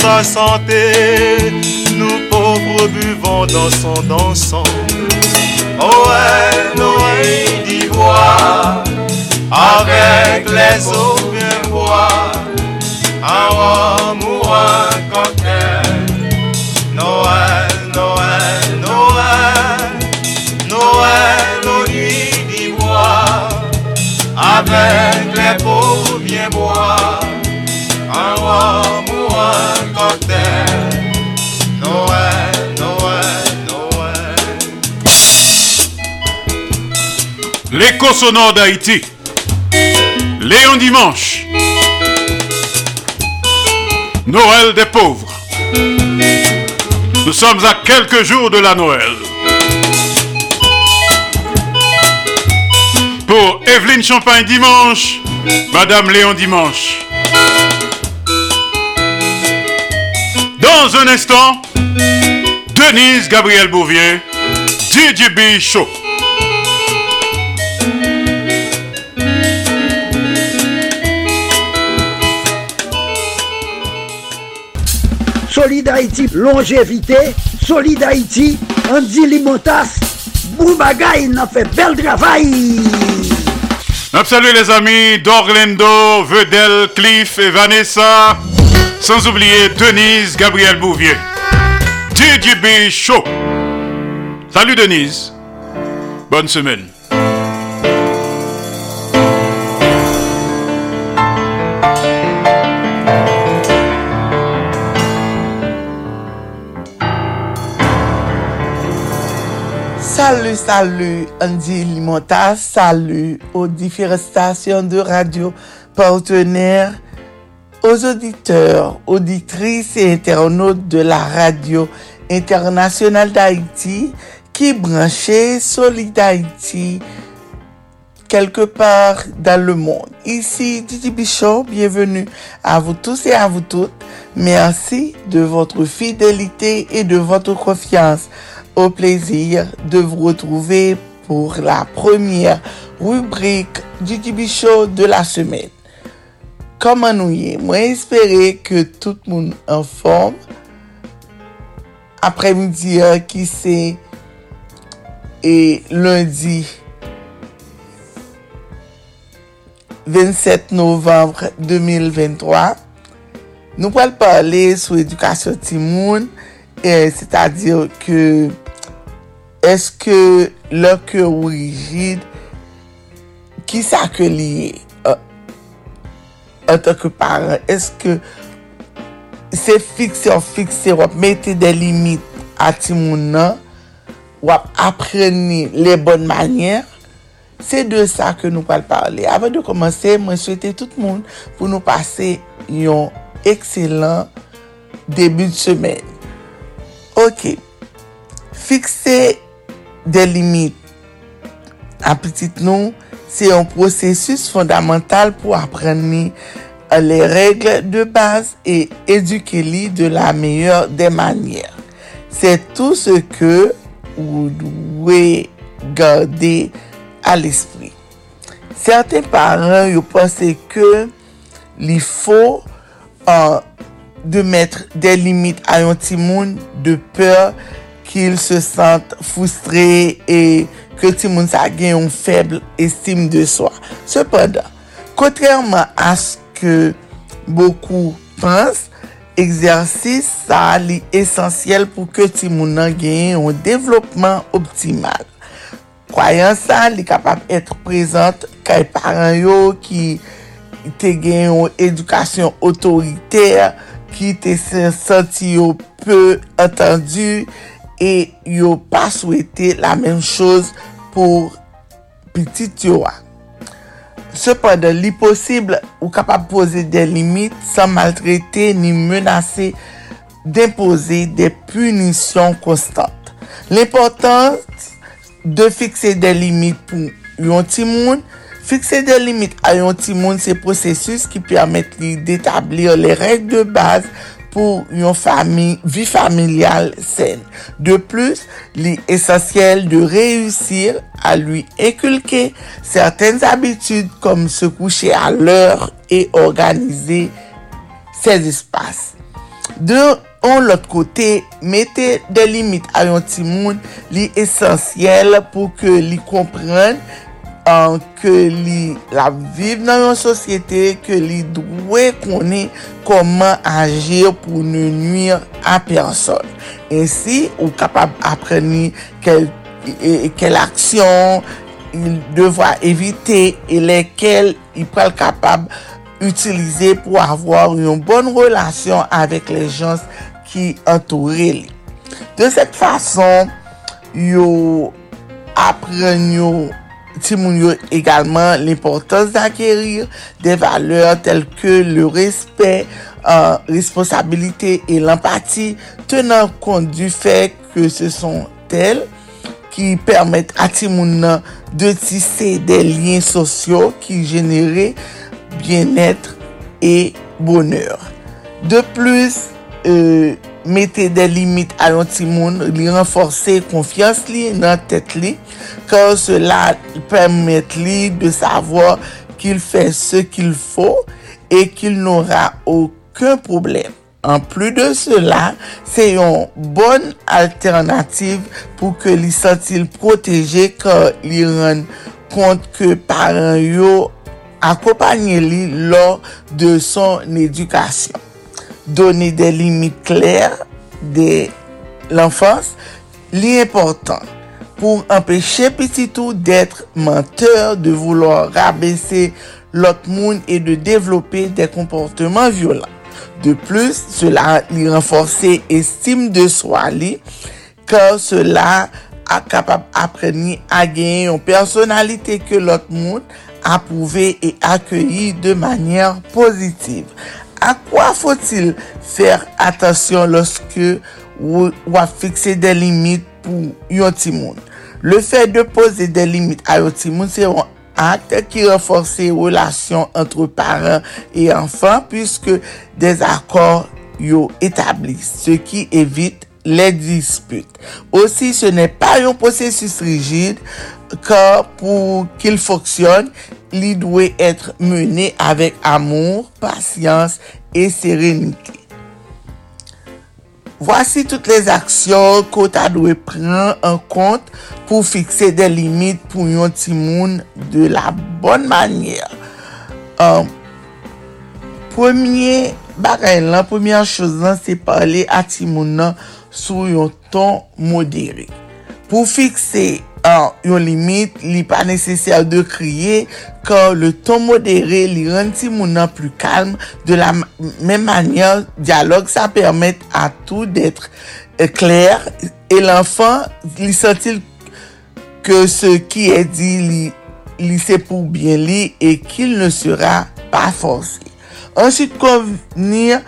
ta santé, nous pauvres buvons dans son dansant. Noël, Noël d'ivoire, avec les eaux bien boire, un rhum ou un cocktail. Noël, Noël, Noël, Noël aux nuits d'ivoire, avec L'écho sonore d'Haïti. Léon Dimanche. Noël des pauvres. Nous sommes à quelques jours de la Noël. Pour Evelyne Champagne Dimanche, Madame Léon Dimanche. Dans un instant, Denise Gabriel Bouvier, DJB Show. Solid Haïti, longévité. Solid Haïti, Andy Limotas. Boubagaï, n'a fait bel travail. Salut les amis d'Orlando, Vedel, Cliff et Vanessa. Sans oublier Denise Gabriel Bouvier. DJB Show. Salut Denise. Bonne semaine. Salut, salut Andy Limota, salut aux différentes stations de radio partenaires, aux auditeurs, auditrices et internautes de la radio internationale d'Haïti qui branchait Solid Haïti quelque part dans le monde. Ici Didi Bichot, bienvenue à vous tous et à vous toutes. Merci de votre fidélité et de votre confiance au plaisir de vous retrouver pour la première rubrique du TV Show de la semaine. Comment nous y est? Moi, espérer que tout le monde en forme. Après-midi, qui c'est et lundi 27 novembre 2023. Nou pral pale sou edukasyon timoun, c'est a dire ke eske lò ke ou rigid, ki sa ke liye an uh, tanke paran? Eske se fikse ou fikse wap mette de limit ati moun nan, wap apreni le bon manyer, se de sa ke nou pal parle. Avan de komanse, mwen souwete tout moun pou nou pase yon ekselant debi de semen. Ok, fikse de limit. A petit nou, se yon prosesus fondamental pou apren ni euh, le regle de base e eduke li de la meyeur de manyer. Se tout se ke ou dwe gade al espri. Serten paran yo pense ke li fo uh, de metre de limit a yon timoun de peur kil se sent foustre e ke ti moun sa gen yon feble estime de swa. Sepada, kontrèrman aske boku pens, egzersis sa li esensyel pou ke ti moun nan gen yon devlopman optimal. Kwayan sa li kapap etre prezant kay paran yo ki te gen yon edukasyon otoriter, ki te se senti yo peu atendu, e yo pa souwete la menm chouz pou pitit yo a. Sepande, li posible ou kapap pose de limit san maltrete ni menase d'impose de punisyon konstante. L'important de fikse de limit pou yon timoun, fikse de limit a yon timoun se prosesus ki permette li detablir le reg de base pou yon vi familial sen. De plus, li esensyel de reyusir a lui ekulke certaine abitude kom se kouche a lor e organize se espas. De on lot kote, mette de limite a yon timoun li esensyel pou ke li komprenne an ke li la viv nan yon sosyete, ke li dwe konen koman agir pou ne nuir a person. Ensi, ou kapab apreni kel, kel aksyon il devwa evite e lekel il pral kapab utilize pou avwar yon bon relasyon avek le jans ki entoure li. De set fason, yo apren yo Timoun yo egalman l'importans d'akerir de valeur tel ke le respet, euh, responsabilite et l'empathie tenan kont du fek ke se son tel ki permette a nan de tisse de lien sosyo ki genere bien etre et bonheur. De plus, euh, mette de limit a yon timoun, li renforse konfians li nan tet li, kan cela permette li de savo ki il fè se ki il fò e ki il n'ora okun problem. An plu de cela, se yon bon alternatif pou ke li sentil proteje kan li ren kont ke paran yo akopanyen li lor de son edukasyon. Donne de limit kler de l'enfans, li important pou empèche petitou d'etre menteur, de vouloir rabesse lot moun et de développer des comportements violents. De plus, cela li renforse estime de soi li, kar cela a kapab apreni a genye yon personalite ke lot moun apouve et akyeyi de manyer pozitiv. A kwa fotil fèr atasyon loske wap fikse de limit pou yon timoun? Le fè de pose de limit a yon timoun se yon akte ki renforse relasyon antre paran e anfan pwiske des akor yon etabli, se ki evite le dispute. Osi, se ne pa yon posesus rigide, ka pou kil foksyon, li dwe etre mene avek amour, pasyans e serenite. Vwasi tout les aksyon ko ta dwe pren an kont pou fikse de limit pou yon timoun de la bon manyer. Um, premier bagay lan, premier chouz lan se pale a timoun nan sou yon ton modere. Pou fikse yon limit, li pa nesesel de kriye, kan le ton modere li ren ti moun nan plu kalm, de la men manyan, diyalog sa permette a tou detre kler, e l'enfant li sentil ke se ki e di li se pou bien li, e kil ne sera pa fonsi. Ensuite, konvenir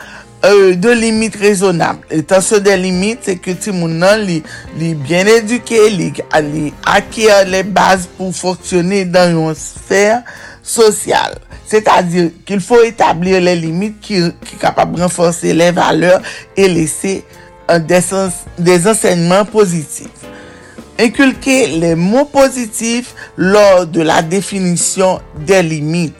euh, de limit rezonab. Etan so de limit, se ke ti moun nan li, li bien eduke, li, li akyer le baz pou foksyone dan yon sfer sosyal. C'est-à-dire qu'il faut établir les limites qui, qui capable de renforcer les valeurs et laisser un des, des enseignements positifs. Inculquer les mots positifs lors de la définition des limites.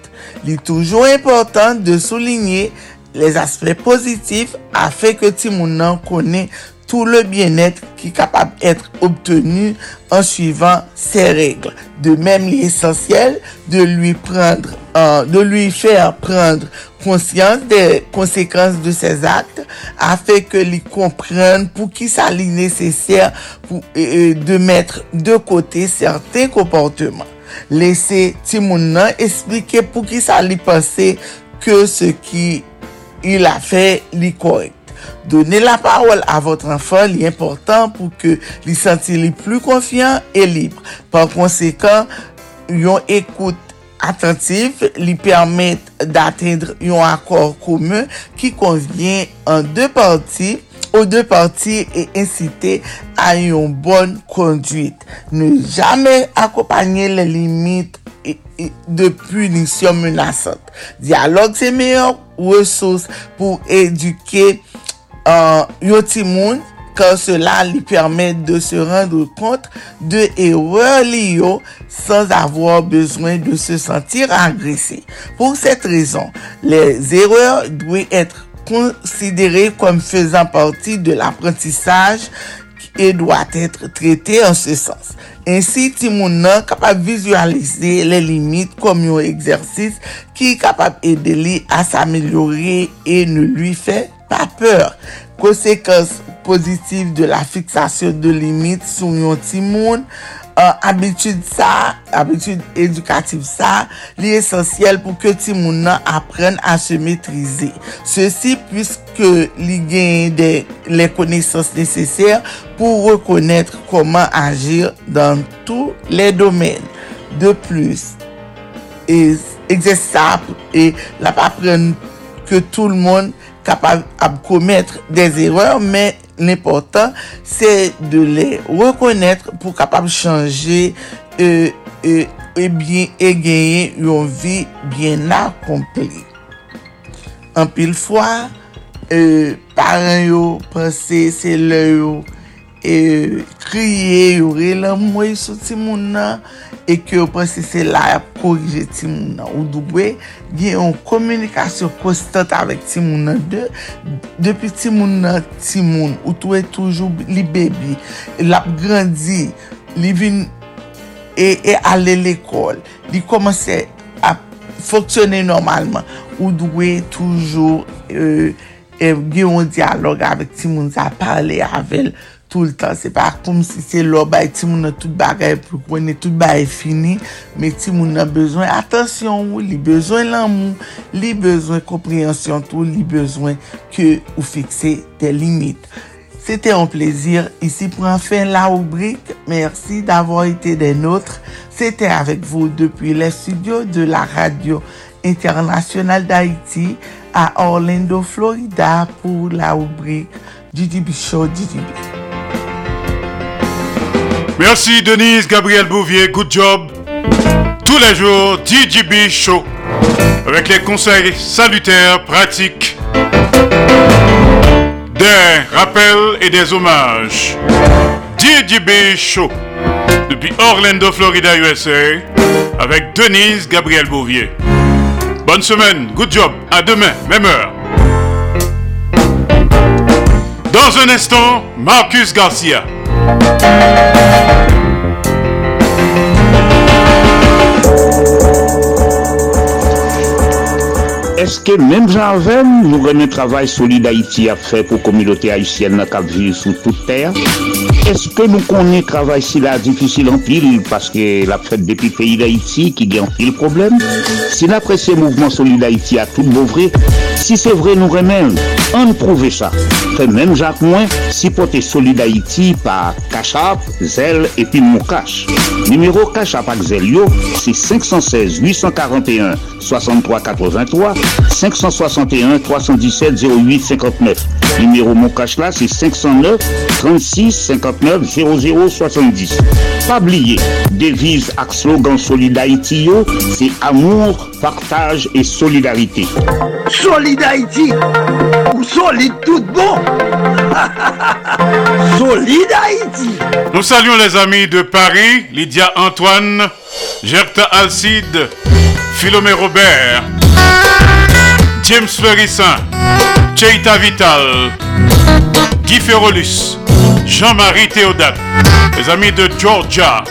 Il est toujours important de souligner les aspects positifs afe ke ti moun nan kone tout le bien-etre ki kapab etre obtenu en suivant se regle. De mem li esensyel de lui faire prendre konsyans de konsekans de ses actes afe ke li komprende pou ki sa li neseser de mette de kote certain komportement. Lese ti moun nan esplike pou ki sa li pase ke se ki il a fait les correct. Donner la parole à votre enfant est important pour que lui sentez plus confiant et libre. Par conséquent, yon écoute attentif lui permet d'atteindre un accord commun qui convient en deux parties ou de parti e incite a yon bon konduit. Ne jamen akopanye le limite de punisyon menasant. Dialog se meyor resous pou eduke yon timoun kan cela li permette de se rendre kont de ewe li yo sans avwa bezwen de se sentir agresi. Pour cette raison, les erreurs dwe etre considéré comme faisant partie de l'apprentissage et doit être traité en ce sens. Ainsi, ti moun nan kapap vizualize le limit kom yon eksersis ki kapap ede li a s'amelyore e ne lui fe pa peur. Kosekans pozitif de la fiksasyon de limit sou yon ti moun timoun, abitude sa, abitude edukatif sa, li esensyel pou ke timoun nan apren a se metrize. Se si, pwiske li genye le konesans neseser pou rekonetre koman agir dan tou le domen. De plus, egzesap e la pa apren ke tou l moun kapab ap kometre des erreur, men l'important, se de le rekonètre pou kapab chanje e, euh, e, euh, e, e genye yon vi bien akompli. An pil fwa, e, paran yo, prese, se le yo, e, kriye euh, yo, re la mwen sou ti moun nan, e ke yo pense se la ap korije ti moun nan. Ou dubwe, gen yon komunikasyon konstant avèk ti moun nan. De, depi ti moun nan ti moun, ou tou e toujou li bebi, lap grandi, li vin e, e ale l'ekol, li komanse ap foksyone normalman, ou dubwe toujou e, e, gen yon diyalog avèk ti moun sa pale avèl, tout le tan, se pa koum si se lo bay ti moun tout bagay pou kwenye tout bagay fini, me ti moun nan bezwen atensyon ou, li bezwen lan mou, li bezwen komprehensyon tou, li bezwen ke ou fikse te limite. Sete an plezir, isi pran fin la oubrik, mersi d'avou ite den notre, sete avek vou depi le studio de la radio internasyonal d'Haïti a Orlando, Florida pou la Didi Bichot, Didi Bichot. Merci Denise, Gabriel Bouvier, good job. Tous les jours, DJB Show. Avec les conseils salutaires, pratiques, des rappels et des hommages. DJB Show. Depuis Orlando, Florida, USA. Avec Denise, Gabriel Bouvier. Bonne semaine, good job. À demain, même heure. Dans un instant, Marcus Garcia. Eske que même Jean nous remet travail solide Haïti à faire pour la communauté haïtienne qui vit sous toute terre? Est-ce que nous connaissons travail si là difficile en pile parce que la fête depuis le pays d'Haïti qui gagne pile problème? Si l'apprécié mouvement solide Haïti a tout vrai, si c'est vrai nous remet, on prouve ça. Fait même Jacques Moins, si porter solide Haïti par Cachap, Zel et puis Moukache. Numéro Cachap avec Zelio, c'est 516 841 63 83 561 317 08 59. Numéro mon cash là, c'est 509 36 59 00 70. Pas oublier, devise avec slogan Solid c'est amour, partage et solidarité. Solid Haïti, ou solide tout. Nous saluons les amis de Paris, Lydia Antoine, Gerta Alcide, Philomé Robert, James Fleurissin, Cheita Vital, Guy Ferrolus, Jean-Marie Théodate, les amis de Georgia,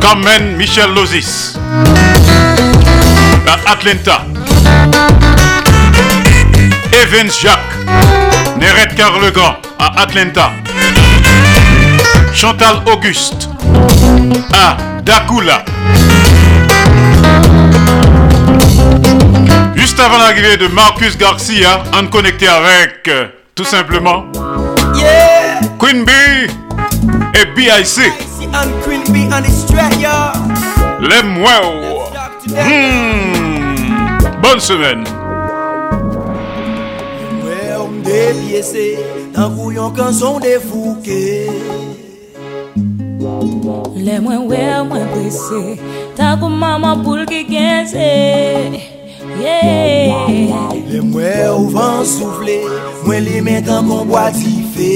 Carmen Michel Lozis, Atlanta, Evans Jacques, Neret Carlegan à Atlanta, Chantal Auguste à Dakula. Juste avant l'arrivée de Marcus Garcia, on connecté avec euh, tout simplement Queen Bee et BIC. Les Moueaux. Hmm. bonne semaine. Mwen mde pyese, tan kou yon kanson defouke Le mwen we mwen prese, tan kou maman pou lke kense. Le mwen ou van souffle, mwen li men tan kon boatife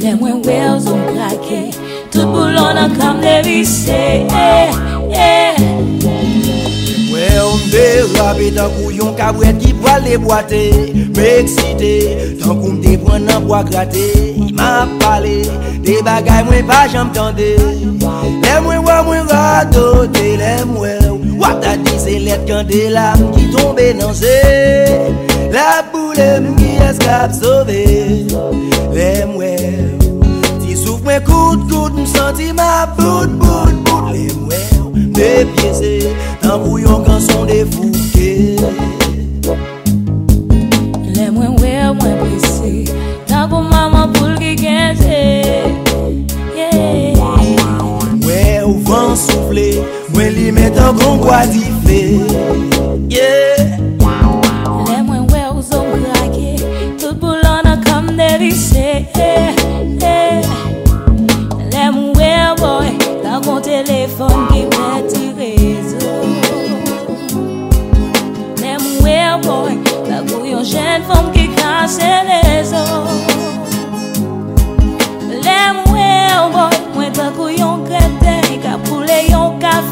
Le mwen we ou zon krake, tout pou lon an kam devise Yeah, yeah. mbe rabe tan kou yon kabwet ki pral de boate Mbe eksite, tan kou mde pren nan boa krate Ma pale, de bagay mwen pa jam tende Le mwen wè mwen radote, le mwen wap ta dise let kande la mki tombe nan se La boule mki eskap sove, le mwen Ti souf mwen kout kout msanti ma bout bout bout le mwen depyeze Nan pou yon ganson defouke Le mwen we mwen blese Nan pou maman pou lge genje Mwen ou van soufle Mwen li metan kon kwa di fe Yeah.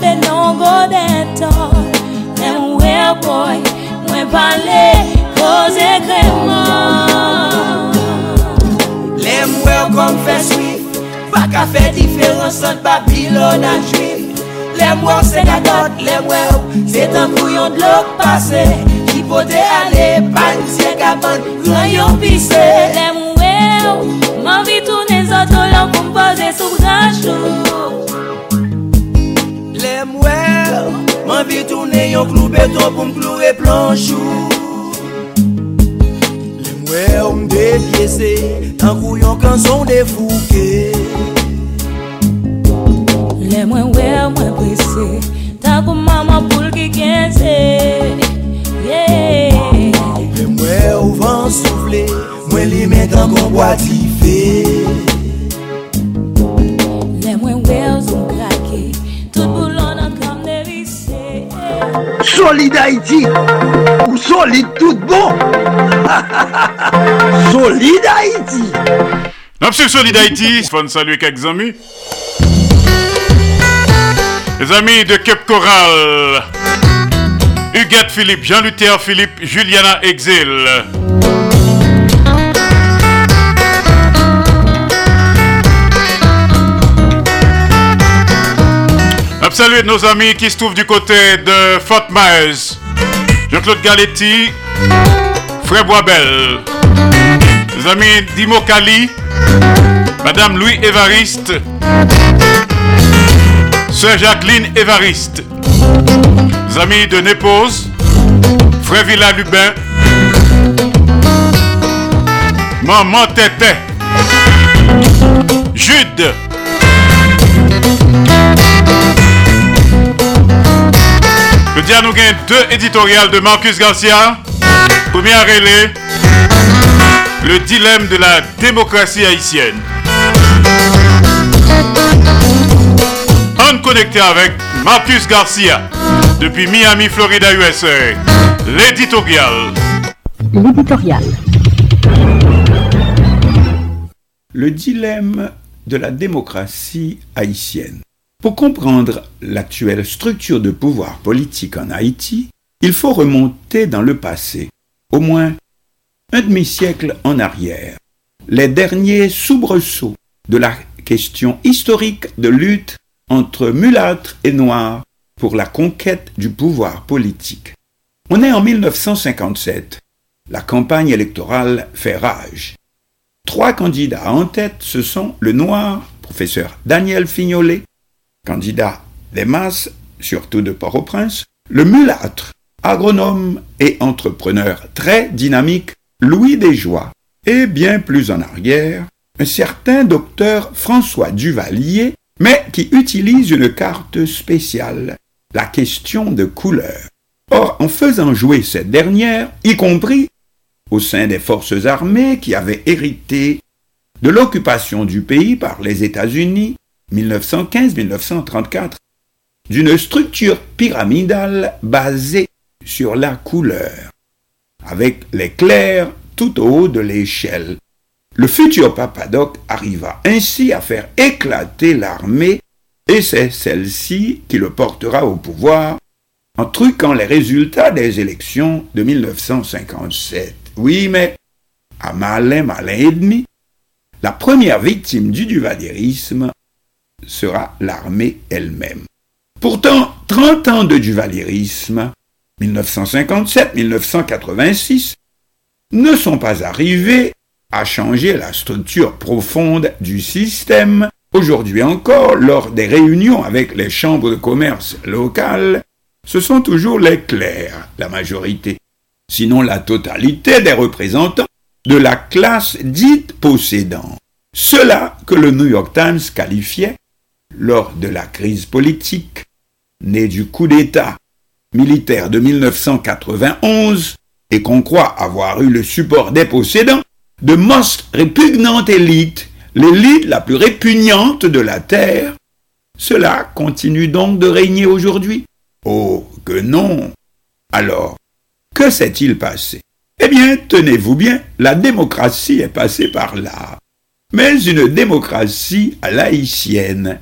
se non gode tan Mwen mwe boy, mwen pale Koze kreman. Le mwe kon fe swif Bak a fe diferans an Babylon an juif. Le mwe se gagot, le mwe Se tan kouyon blok pase. Ki pote ale pan Se gaban, gran yon pise. Le mwe, man vi toune zot Kolon pou mpoze sou branjou mois, m'envie tourner un clou béton pour me clouer planchou Les mois, me dépiécé, un couillon quand sont défouqués Les moins ouais, moins pressé. Tant pour maman pour qui gagne. Yeah. Les moins au vent soufflé, moi les mettre en combat fait. Solide Haïti, ou solide tout bon. solide Haïti. Notre Solid Haïti, faut saluer quelques amis. Les amis de Cape Coral, Huguette Philippe, Jean-Luther Philippe, Juliana Exil. Saluer nos amis qui se trouvent du côté de Fort Myers. Jean-Claude Galetti, Frère Boisbel, les amis d'Imo Kali, Madame Louis Évariste, Sœur Jacqueline Évariste, les amis de Népose, Frère Villa Lubin, Maman Tété, Jude, Je dis à nous deux éditoriales de Marcus Garcia. Première relais, le dilemme de la démocratie haïtienne. On connecté avec Marcus Garcia depuis Miami, Florida, USA. L'éditorial. L'éditorial. Le dilemme de la démocratie haïtienne. Pour comprendre l'actuelle structure de pouvoir politique en Haïti, il faut remonter dans le passé, au moins un demi-siècle en arrière, les derniers soubresauts de la question historique de lutte entre mulâtres et noirs pour la conquête du pouvoir politique. On est en 1957. La campagne électorale fait rage. Trois candidats en tête, ce sont le noir, professeur Daniel Fignolet, candidat des masses, surtout de Port-au-Prince, le mulâtre, agronome et entrepreneur très dynamique, Louis Desjoie, et bien plus en arrière, un certain docteur François Duvalier, mais qui utilise une carte spéciale, la question de couleur. Or, en faisant jouer cette dernière, y compris au sein des forces armées qui avaient hérité de l'occupation du pays par les États-Unis, 1915-1934 d'une structure pyramidale basée sur la couleur, avec les tout au haut de l'échelle. Le futur Papadoc arriva ainsi à faire éclater l'armée et c'est celle-ci qui le portera au pouvoir en truquant les résultats des élections de 1957. Oui, mais à malin, malin et demi, la première victime du duvalierisme sera l'armée elle-même. Pourtant, 30 ans de duvalierisme, 1957-1986, ne sont pas arrivés à changer la structure profonde du système. Aujourd'hui encore, lors des réunions avec les chambres de commerce locales, ce sont toujours les clercs, la majorité, sinon la totalité des représentants de la classe dite possédante. Cela que le New York Times qualifiait lors de la crise politique née du coup d'État militaire de 1991 et qu'on croit avoir eu le support des possédants, de most répugnante élite, l'élite la plus répugnante de la Terre, cela continue donc de régner aujourd'hui. Oh, que non! Alors, que s'est-il passé? Eh bien, tenez-vous bien, la démocratie est passée par là. Mais une démocratie à laïcienne,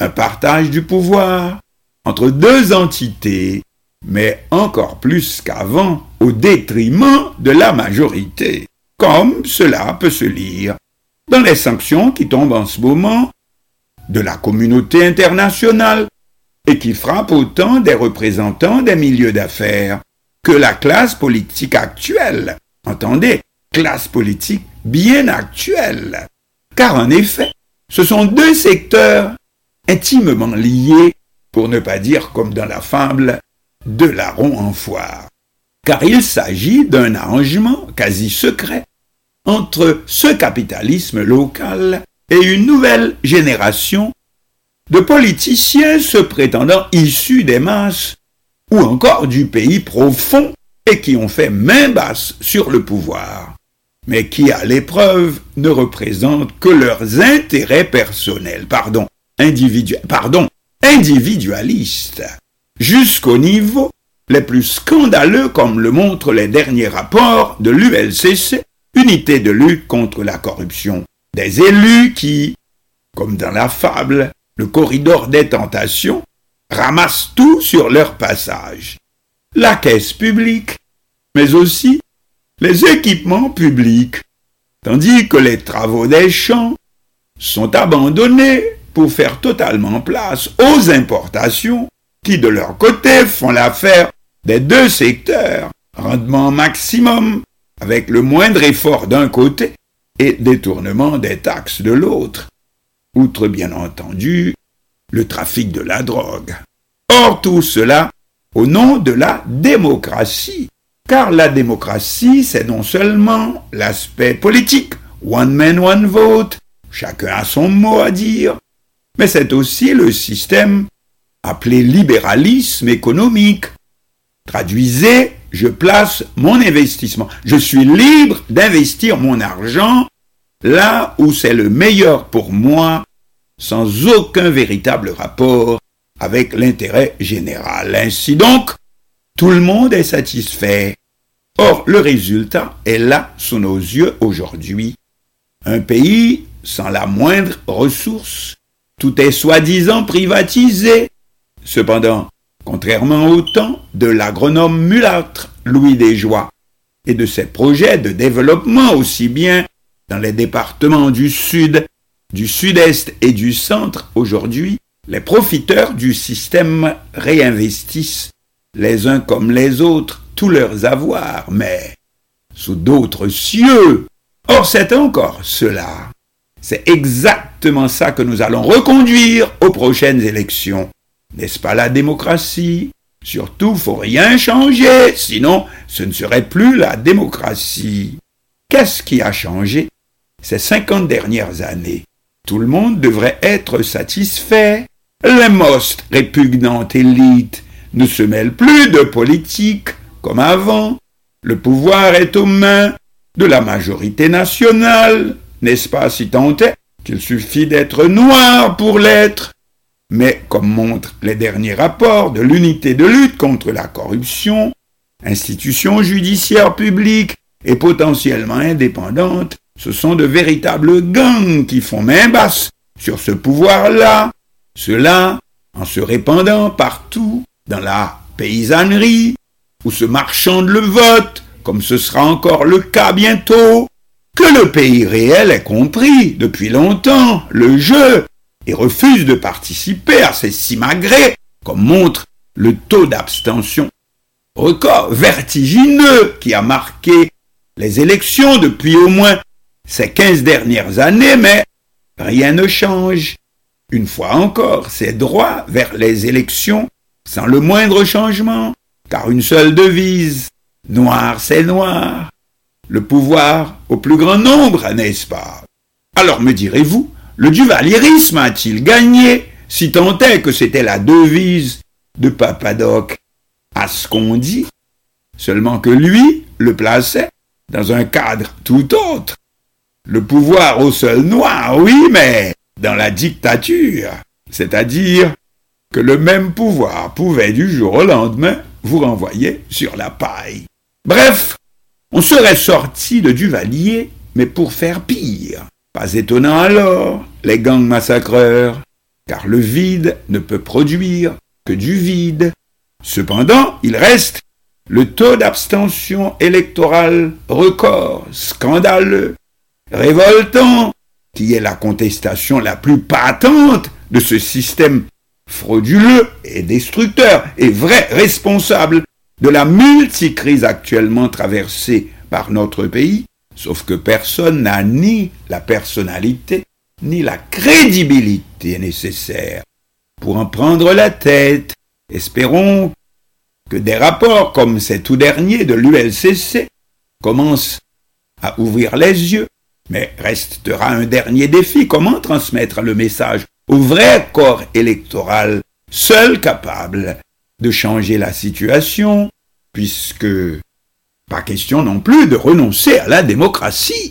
un partage du pouvoir entre deux entités, mais encore plus qu'avant au détriment de la majorité, comme cela peut se lire dans les sanctions qui tombent en ce moment de la communauté internationale et qui frappent autant des représentants des milieux d'affaires que la classe politique actuelle. Entendez, classe politique bien actuelle. Car en effet, ce sont deux secteurs intimement liés, pour ne pas dire comme dans la fable, de larron en foire. Car il s'agit d'un arrangement quasi secret entre ce capitalisme local et une nouvelle génération de politiciens se prétendant issus des masses ou encore du pays profond et qui ont fait main basse sur le pouvoir, mais qui à l'épreuve ne représentent que leurs intérêts personnels. Pardon, pardon, individualistes, jusqu'au niveau les plus scandaleux comme le montrent les derniers rapports de l'ULCC, unité de lutte contre la corruption, des élus qui, comme dans la fable, le corridor des tentations, ramassent tout sur leur passage. La caisse publique, mais aussi les équipements publics, tandis que les travaux des champs sont abandonnés pour faire totalement place aux importations qui de leur côté font l'affaire des deux secteurs, rendement maximum avec le moindre effort d'un côté et détournement des taxes de l'autre, outre bien entendu le trafic de la drogue. Or tout cela au nom de la démocratie, car la démocratie c'est non seulement l'aspect politique, one man, one vote, chacun a son mot à dire, mais c'est aussi le système appelé libéralisme économique. Traduisez, je place mon investissement. Je suis libre d'investir mon argent là où c'est le meilleur pour moi, sans aucun véritable rapport avec l'intérêt général. Ainsi donc, tout le monde est satisfait. Or, le résultat est là sous nos yeux aujourd'hui. Un pays sans la moindre ressource. Tout est soi-disant privatisé. Cependant, contrairement au temps de l'agronome mulâtre Louis Desjoie et de ses projets de développement aussi bien dans les départements du sud, du sud-est et du centre aujourd'hui, les profiteurs du système réinvestissent les uns comme les autres tous leurs avoirs, mais sous d'autres cieux. Or c'est encore cela. C'est exactement ça que nous allons reconduire aux prochaines élections. N'est-ce pas la démocratie? Surtout, faut rien changer, sinon ce ne serait plus la démocratie. Qu'est-ce qui a changé ces cinquante dernières années? Tout le monde devrait être satisfait. Les most répugnantes élites ne se mêlent plus de politique comme avant. Le pouvoir est aux mains de la majorité nationale, n'est-ce pas si tant est qu'il suffit d'être noir pour l'être? Mais comme montrent les derniers rapports de l'unité de lutte contre la corruption, institutions judiciaires publiques et potentiellement indépendantes, ce sont de véritables gangs qui font main basse sur ce pouvoir-là, cela en se répandant partout dans la paysannerie, où se marchande le vote, comme ce sera encore le cas bientôt, que le pays réel ait compris depuis longtemps le jeu et refuse de participer à ces simagrées, comme montre le taux d'abstention record vertigineux qui a marqué les élections depuis au moins ces quinze dernières années, mais rien ne change. Une fois encore, c'est droit vers les élections sans le moindre changement, car une seule devise, noir c'est noir, le pouvoir au plus grand nombre, n'est-ce pas? Alors me direz-vous, le duvalierisme a-t-il gagné, si tant est que c'était la devise de Papadoc? À ce qu'on dit, seulement que lui le plaçait dans un cadre tout autre. Le pouvoir au seul noir, oui, mais dans la dictature, c'est-à-dire que le même pouvoir pouvait du jour au lendemain vous renvoyer sur la paille. Bref, on serait sorti de Duvalier, mais pour faire pire. Pas étonnant alors, les gangs massacreurs, car le vide ne peut produire que du vide. Cependant, il reste le taux d'abstention électorale record, scandaleux, révoltant, qui est la contestation la plus patente de ce système frauduleux et destructeur et vrai responsable de la multicrise actuellement traversée par notre pays, sauf que personne n'a ni la personnalité ni la crédibilité nécessaire pour en prendre la tête. Espérons que des rapports comme ces tout derniers de l'ULCC commencent à ouvrir les yeux mais restera un dernier défi, comment transmettre le message au vrai corps électoral, seul capable de changer la situation, puisque pas question non plus de renoncer à la démocratie.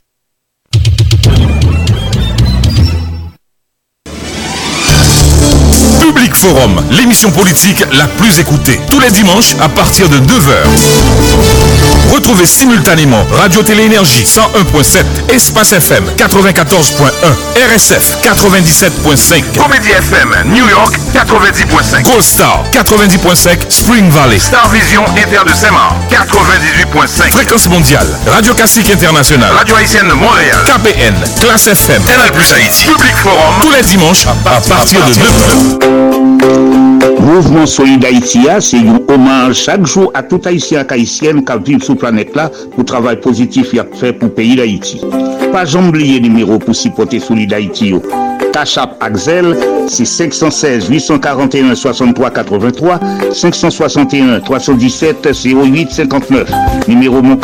Public Forum, l'émission politique la plus écoutée. Tous les dimanches à partir de 9h. Retrouvez simultanément Radio Télé Énergie 101.7, Espace FM 94.1, RSF 97.5, Comédie FM New York 90.5, Gold Star 90.5, Spring Valley, Star Vision Inter de Saint-Marc 98.5, Fréquence mondiale, Radio Classique International, Radio Haïtienne Montréal, KPN, Classe FM, Canal Plus Haïti, Public Forum, tous les dimanches à partir de 9h. Mouvement Solid Haïti, c'est un hommage chaque jour à tout Haïtien et Haïtienne qui vivent sur la planète là pour le travail positif qu'il a fait pour le pays d'Haïti. Pas oublier le numéro pour supporter Solid Haïti. Tachap Axel, c'est 516 841 63 83 561 317 08 59. Numéro mon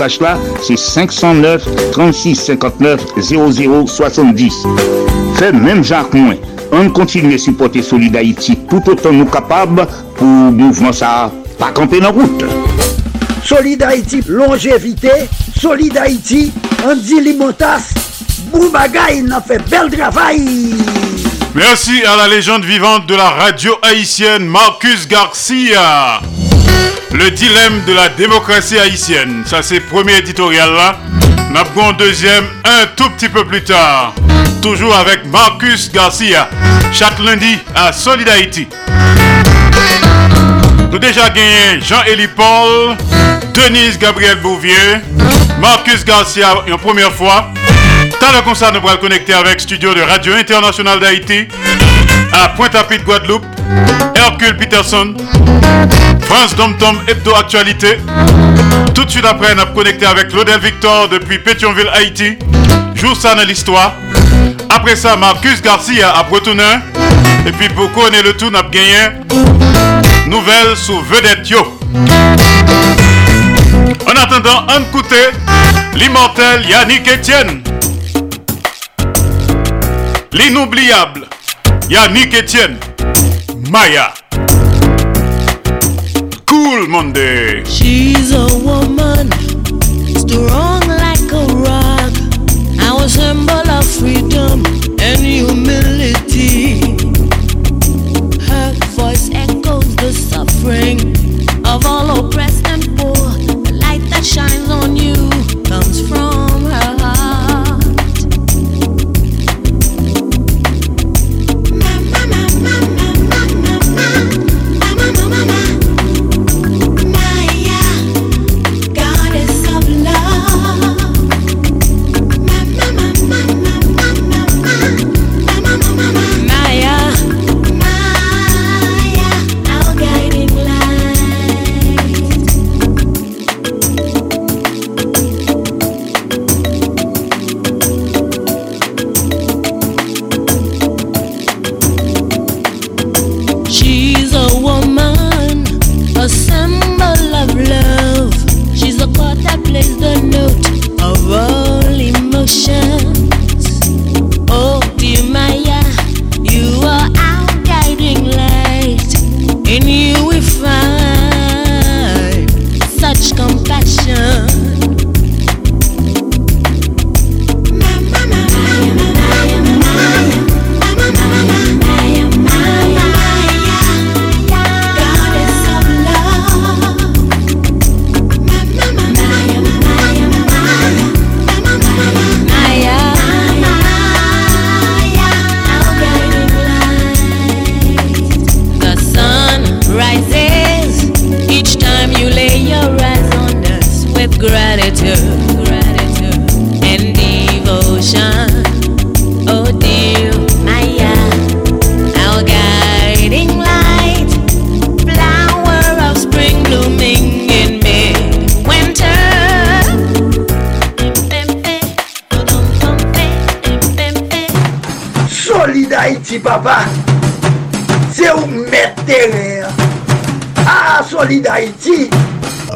c'est 509 36 59 00 70. Fait même Jacques Moins. On continue à supporter Solid Haïti tout autant nous capables pour mouvement ça pas camper dans route. Solid Haïti, longévité. Solid Haïti, Andy Limotas. Boubagaï, il a fait bel travail. Merci à la légende vivante de la radio haïtienne, Marcus Garcia. Le dilemme de la démocratie haïtienne. Ça, c'est premier éditorial là. Nous deuxième un tout petit peu plus tard. Toujours avec Marcus Garcia. Chaque lundi à Solid Haïti. Nous déjà gagné Jean-Élie Paul, Denise Gabriel Bouvier, Marcus Garcia une première fois. Dans le concert, nous pourrons connecter avec studio de Radio Internationale d'Haïti à Pointe-à-Pitre, Guadeloupe, Hercule Peterson, France Dom-Tom Hebdo Actualité. Tout de suite après, nous connecté avec Claudel Victor depuis Pétionville, Haïti. Jour ça dans l'histoire. Après ça, Marcus Garcia à Bretonnin. Et puis pour connaître le nous avons gagné nouvelle sous vedette. En attendant, on écoute l'immortel Yannick Etienne. L'inoubliable Yannick Etienne. Maya. Cool Monday. She's a woman, freedom and humility. Her voice echoes the suffering of all oppressed and poor. The light that shines on you comes from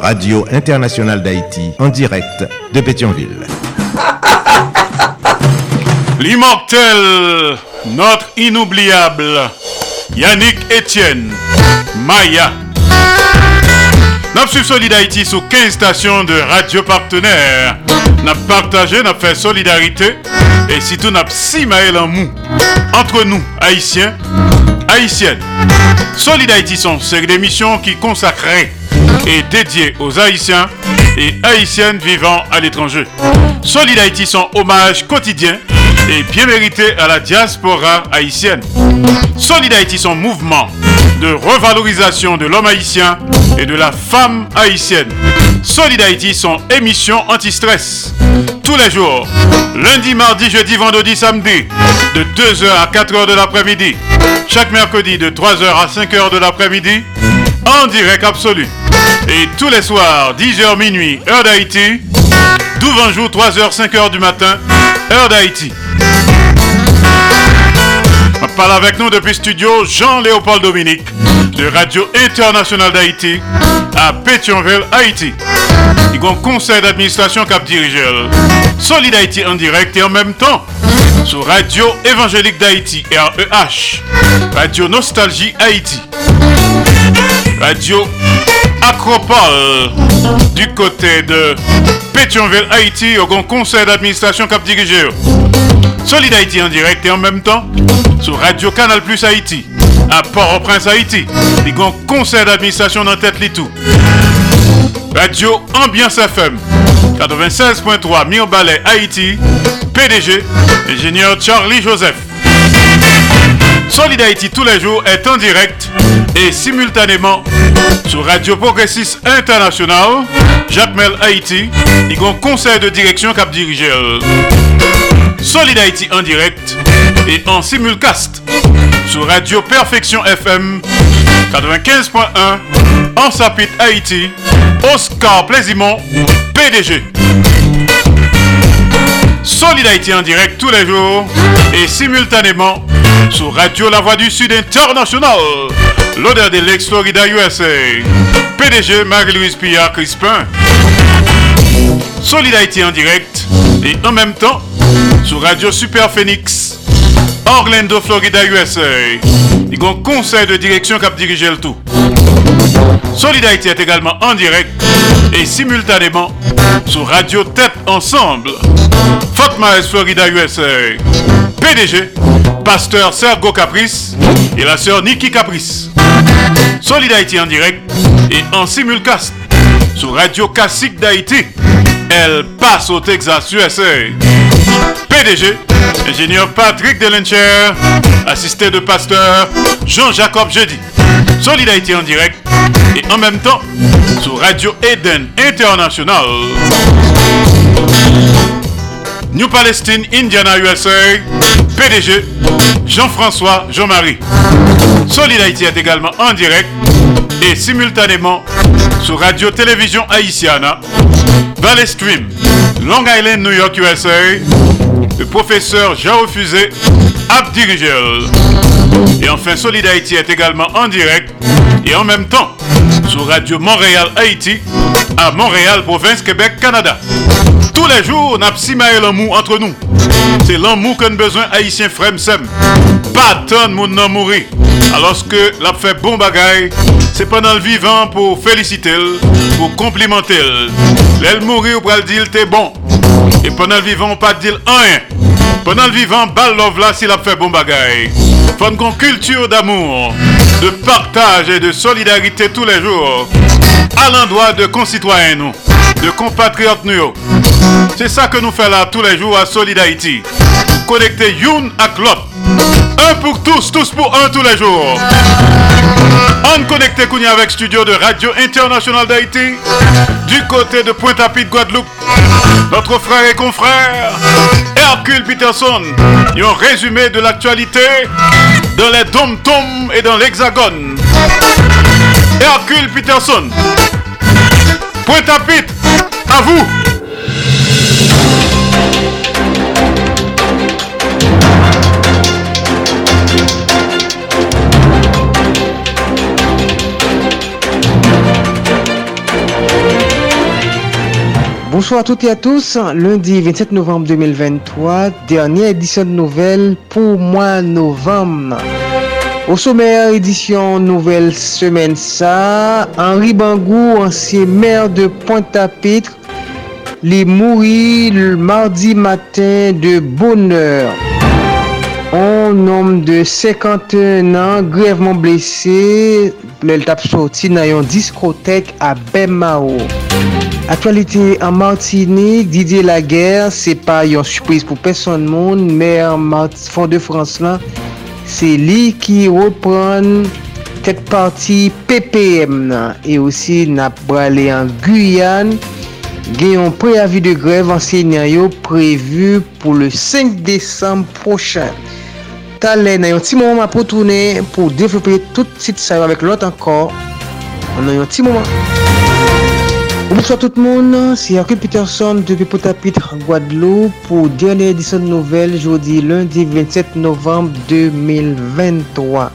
Radio Internationale d'Haïti, en direct de Pétionville. L'immortel, notre inoubliable Yannick Etienne, Maya. Nous suivons Solid Haïti sur 15 stations de radio partenaires. Nous partagé, nous fait solidarité et surtout nous si maël en mou entre nous, Haïtiens, haïtienne. Solid Haïti sont série d'émissions qui consacrées et dédiées aux Haïtiens et Haïtiennes vivant à l'étranger. Solid Haïti sont hommage quotidien et bien mérité à la diaspora haïtienne. Solid Haïti son mouvement de revalorisation de l'homme haïtien et de la femme haïtienne. Solid Haïti son émission anti-stress. Tous les jours, lundi, mardi, jeudi, vendredi, samedi, de 2h à 4h de l'après-midi. Chaque mercredi de 3h à 5h de l'après-midi, en direct absolu. Et tous les soirs, 10h minuit, heure d'Haïti, 12 jour, 3h, 5h du matin, heure d'Haïti. On parle avec nous depuis studio Jean-Léopold Dominique de Radio Internationale d'Haïti à Pétionville, Haïti. Il y a un conseil d'administration cap dirigeur. Solid Haïti en direct et en même temps sur Radio Évangélique d'Haïti, REH, Radio Nostalgie Haïti, Radio Acropole du côté de Pétionville, Haïti, au grand conseil d'administration cap dirigeur. Solid Haïti en direct et en même temps sur Radio Canal Plus Haïti à Port-au-Prince Haïti. A un conseil d'administration dans tête tout. Radio Ambiance FM 96.3 Mirbalet Haïti. PDG, ingénieur Charlie Joseph. Solid Haïti tous les jours est en direct et simultanément sur Radio Progressiste International, Jacques Mel Haïti, il y a un conseil de direction cap dirigeur. Solid Haïti en direct et en simulcast sur Radio Perfection FM 95.1 en Sapit Haïti, Oscar Plaisimont, PDG. Solid Haïti en direct tous les jours et simultanément sur Radio La Voix du Sud International, l'odeur de l'ex-Florida USA, PDG Marie-Louise Pillard Crispin. Solid Haïti en direct et en même temps sur Radio Super Phoenix, Orlando, Florida, USA. Il y a un conseil de direction qui a dirigé le tout. Solid Haïti est également en direct et simultanément sur Radio Tête Ensemble, Fort Myers, Florida, USA. PDG, pasteur Sergo Caprice et la sœur Nikki Caprice. Solid Haïti en direct et en simulcast sur Radio Classique d'Haïti. Elle passe au Texas, USA. PDG, ingénieur Patrick Delencher, assisté de pasteur Jean-Jacob Jeudi. Solid Haïti en direct et en même temps sur Radio Eden International. New Palestine, Indiana, USA. PDG, Jean-François Jean-Marie. Solid Haïti est également en direct et simultanément sur Radio Télévision Haïtiana, Valley Stream, Long Island, New York, USA, le professeur Jean Refusé, Abdirigel. Et enfin, Solid est également en direct et en même temps sur Radio Montréal Haïti à Montréal, province Québec, Canada. Tous les jours, on a entre nous. C'est l'amour qu'on besoin haïtien frère. Pas tant de monde mourir. Alors que l'a fait bon bagaille, c'est pendant le vivant pour féliciter, pour complimenter. L'aile mourir pour le dire t'es bon. Et pendant le vivant, pas dire rien. Pendant le vivant, balle love là s'il a fait bon bagaille. Faut une culture d'amour, de partage et de solidarité tous les jours. À l'endroit de concitoyens de compatriotes nous. C'est ça que nous faisons là tous les jours à Solid Haïti. Connecter Youn à l'autre. Un pour tous, tous pour un tous les jours. On connecté Kounia avec studio de Radio International d'Haïti. Du côté de Pointe-à-Pitre, Guadeloupe. Notre frère et confrère, Hercule Peterson. Un résumé de l'actualité dans les dom-toms et dans l'hexagone. Hercule Peterson. Pointe-à-Pitre, à vous. Bonsoir à toutes et à tous. Lundi 27 novembre 2023, dernière édition de nouvelles pour mois novembre. Au sommaire, édition nouvelle semaine ça, Henri Bangou, ancien maire de Pointe-à-Pitre, les mourit le mardi matin de bonne heure. On nom de 51 ans grèvement blessé, le tap sorti dans une discothèque à Bemao. Aktualite an Martini, Didier Laguerre, se pa yon surprise pou peson moun, mer Fonde France lan, se li ki repran tet parti PPM nan. E osi nap brale an Guyane, gen yon preavi de greve ansenyan yo prevu pou le 5 Desem prochen. Talen nan yon ti mouman pou tourne pou devlope tout sit sa yo avek lot ankor. Nan yon ti mouman. Bonsoir tout moun, si Hercule Peterson depi potapit Guadeloupe pou derne edisyon nouvel jodi lundi 27 Novembre 2023.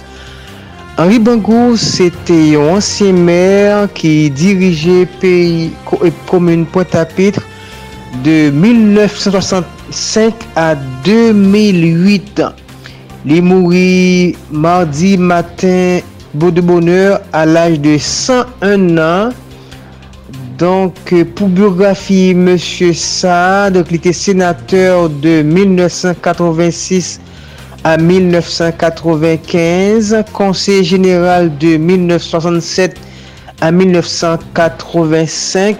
Henri Bangou, c'était un ancien maire qui dirigeait pays commune Pointe-à-Pitre de 1965 à 2008. Il mourit mardi matin, beau de bonheur, à l'âge de 101 ans. Donc, pour biographie, M. Saad, il était sénateur de 1986 à 1995, conseiller général de 1967 à 1985,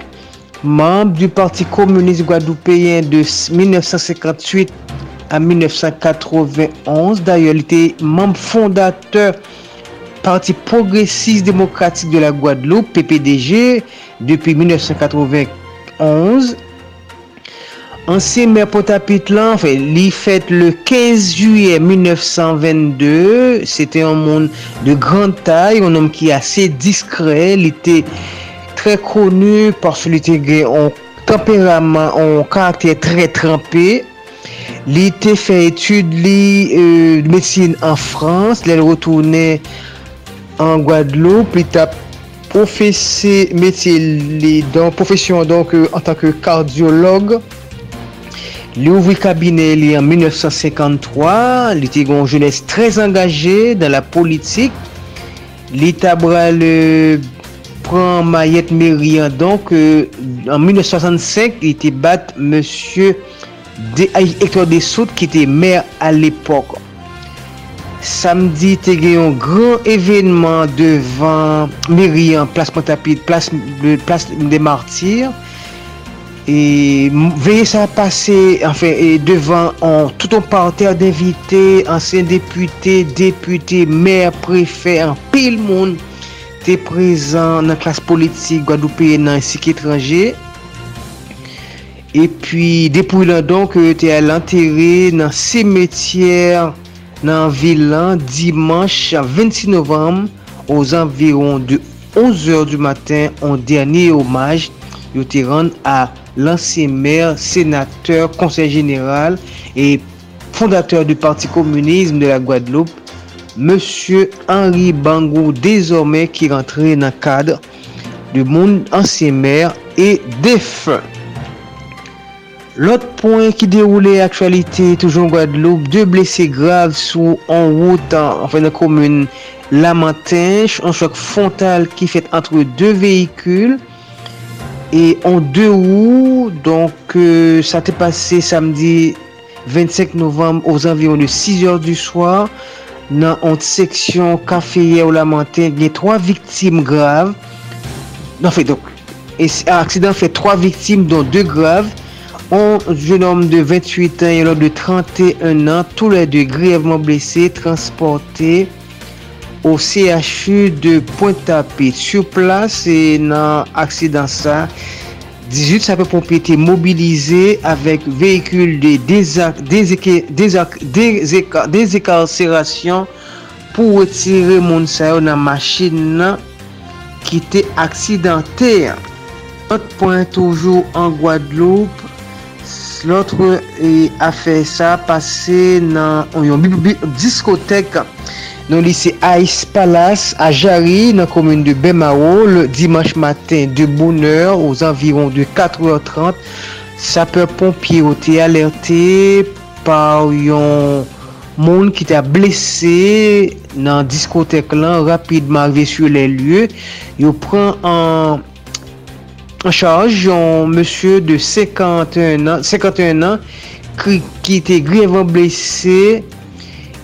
membre du Parti communiste guadeloupéen de 1958 à 1991. D'ailleurs, il était membre fondateur Parti progressiste démocratique de la Guadeloupe, PPDG, depi 1991. Ansye mè potapit lan, fè, li fèt le 15 juye 1922, sète yon moun de gran tay, yon nom ki asè diskre, li tè trè konu, porsè li tè gè yon temperament, yon karakter trè trampè, li tè fè etude li euh, medsine an Frans, lè l'rotounè an Guadeloupe, li tap professé métier les dans profession donc euh, en tant que cardiologue. Li ouvri kabine li en 1953 li te gon jeunesse trez angaje dan la politik li tabra le pran mayet Merian donc euh, en 1965 li te bat monsieur Hector Dessoutes ki te maire à l'époque. Samdi te gen yon gran evenman devan Merian, Plas Montapit, Plas de Martyr. E veye sa pase, enfin, devan an tout an parter d'invite, ansen depute, depute, mer, prefe, an pil moun te prezan nan klas politik Gwadoupe nan sik etranje. E pi depou lan donk euh, te al anteri nan semetier nan vilan dimanche 26 novem oz anviron de 11h du matin an derni omaj yo te rande a lansye mer, senateur, konser general e fondateur du parti kommunisme de la Guadeloupe Monsieur Henri Bangou désormais ki rentre nan kade de moun ansye mer e defen Lot point ki deroule aktualite toujoun Guadeloupe, 2 blese grave sou an wout an fè nan komoun Lamantinche, an chok frontal ki fèt antre 2 vehikul e an 2 ou, donk euh, sa te pase samdi 25 novem ouz anviron de 6 or du swa nan an seksyon kafeye ou Lamantinche, gen 3 viktim grave, nan non, fè donk, aksidant fè 3 viktim don 2 grave Un jeune homme de 28 ans et l'autre de 31 ans, tous les deux grièvement blessés, transportés au CHU de Pointe-à-Pitre. Sur place, et dans l'accident ça, 18 sapeurs-pompiers étaient mobilisés avec véhicules de désincarcération pour retirer Mounsayo dans la machine qui était accidentée. Autre point toujours en Guadeloupe, Lotre e, a fe sa pase nan yon diskotek nan lise Ais Palace a Jari nan komune de Bemao le dimanche matin de bonheur aux environs de 4h30 sapeur pompier ou te alerte par yon moun ki ta blese nan diskotek lan rapidman ve sur le lye yo pren an en charge un monsieur de 51 ans, 51 ans qui, ki te grevan blese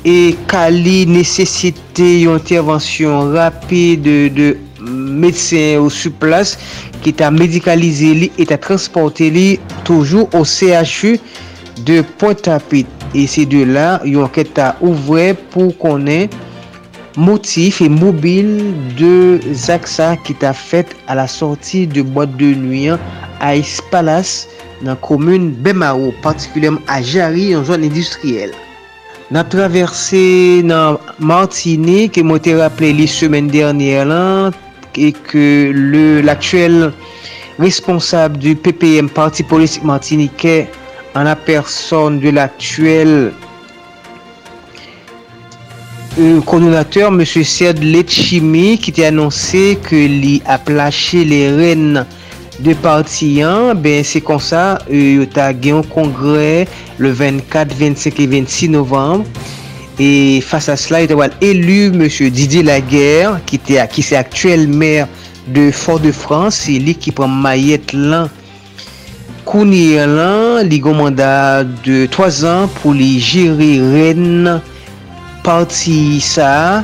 e kali nesesite yon intervensyon rapide de medsen ou su plas ki ta medikalize li et ta transporte li toujou ou CHU de Pointe-à-Pitre. E se de la yon ket ta ouvre pou konen motif et mobile de Zaksa ki ta fèt a la sorti de boite de nuyen a Espalas nan komoun Bemaro, partikulem a Jari yon zon industriel. Nan traverse nan Martini ke mwen te rappele li semen dernyer lan e ke l'aktuel responsable du PPM, Parti Politique Martinique, an la person de l'aktuel kononateur M. Serd Letchimi ki te anonsè ke li ap lache le ren de partiyan, ben se kon sa yo ta gen yon kongre le 24, 25 et 26 novembre e fasa sla yo te wale elu M. Didier Laguerre ki, te, ki se aktuel mer de Fort-de-France e li ki pran mayet lan kouni lan li gomanda de 3 an pou li jiri ren parti sa.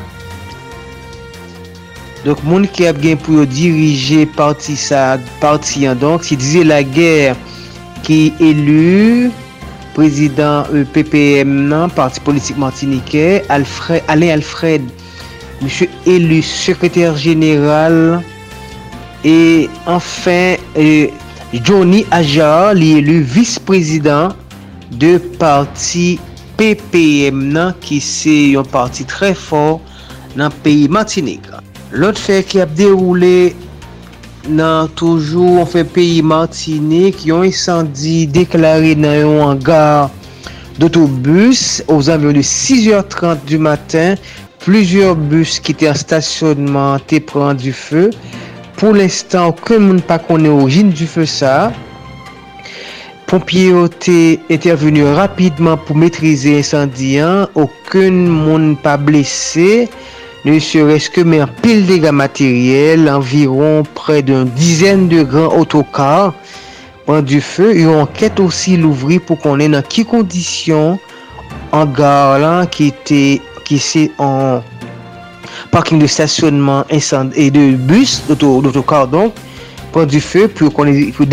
Donk moun ki ap gen pou yo dirije parti sa, parti an donk, si dize la ger ki elu, prezident PPM nan, parti politik Martinique, Alfred, Alain Alfred, monsye elu sekreter general, e anfen, e, euh, Johnny Ajar li elu vice-prezident de parti PPM nan ki se yon parti tre for nan peyi Martinique. Lot fè ki ap deroule nan toujou an fè peyi Martinique, yon isandi deklare nan yon hangar d'autobus ouz anvyon de 6h30 du matin, plusieurs bus ki te an stasyonman te pran du fè. Pou l'instant, ke moun pa konen oujin du fè sa, Pompye yo te intervenu rapidman pou metrize incendian. Oken moun pa blese. Ne serait-ce que mais un pile dégâts matériels, environ près d'un dizaine de grands autocars prend du feu. On enquête aussi l'ouvrir pour qu'on ait dans quelles conditions en gare qui était qui en parking de stationnement et de bus d'autocar donc prend du feu pour qu'on ait pour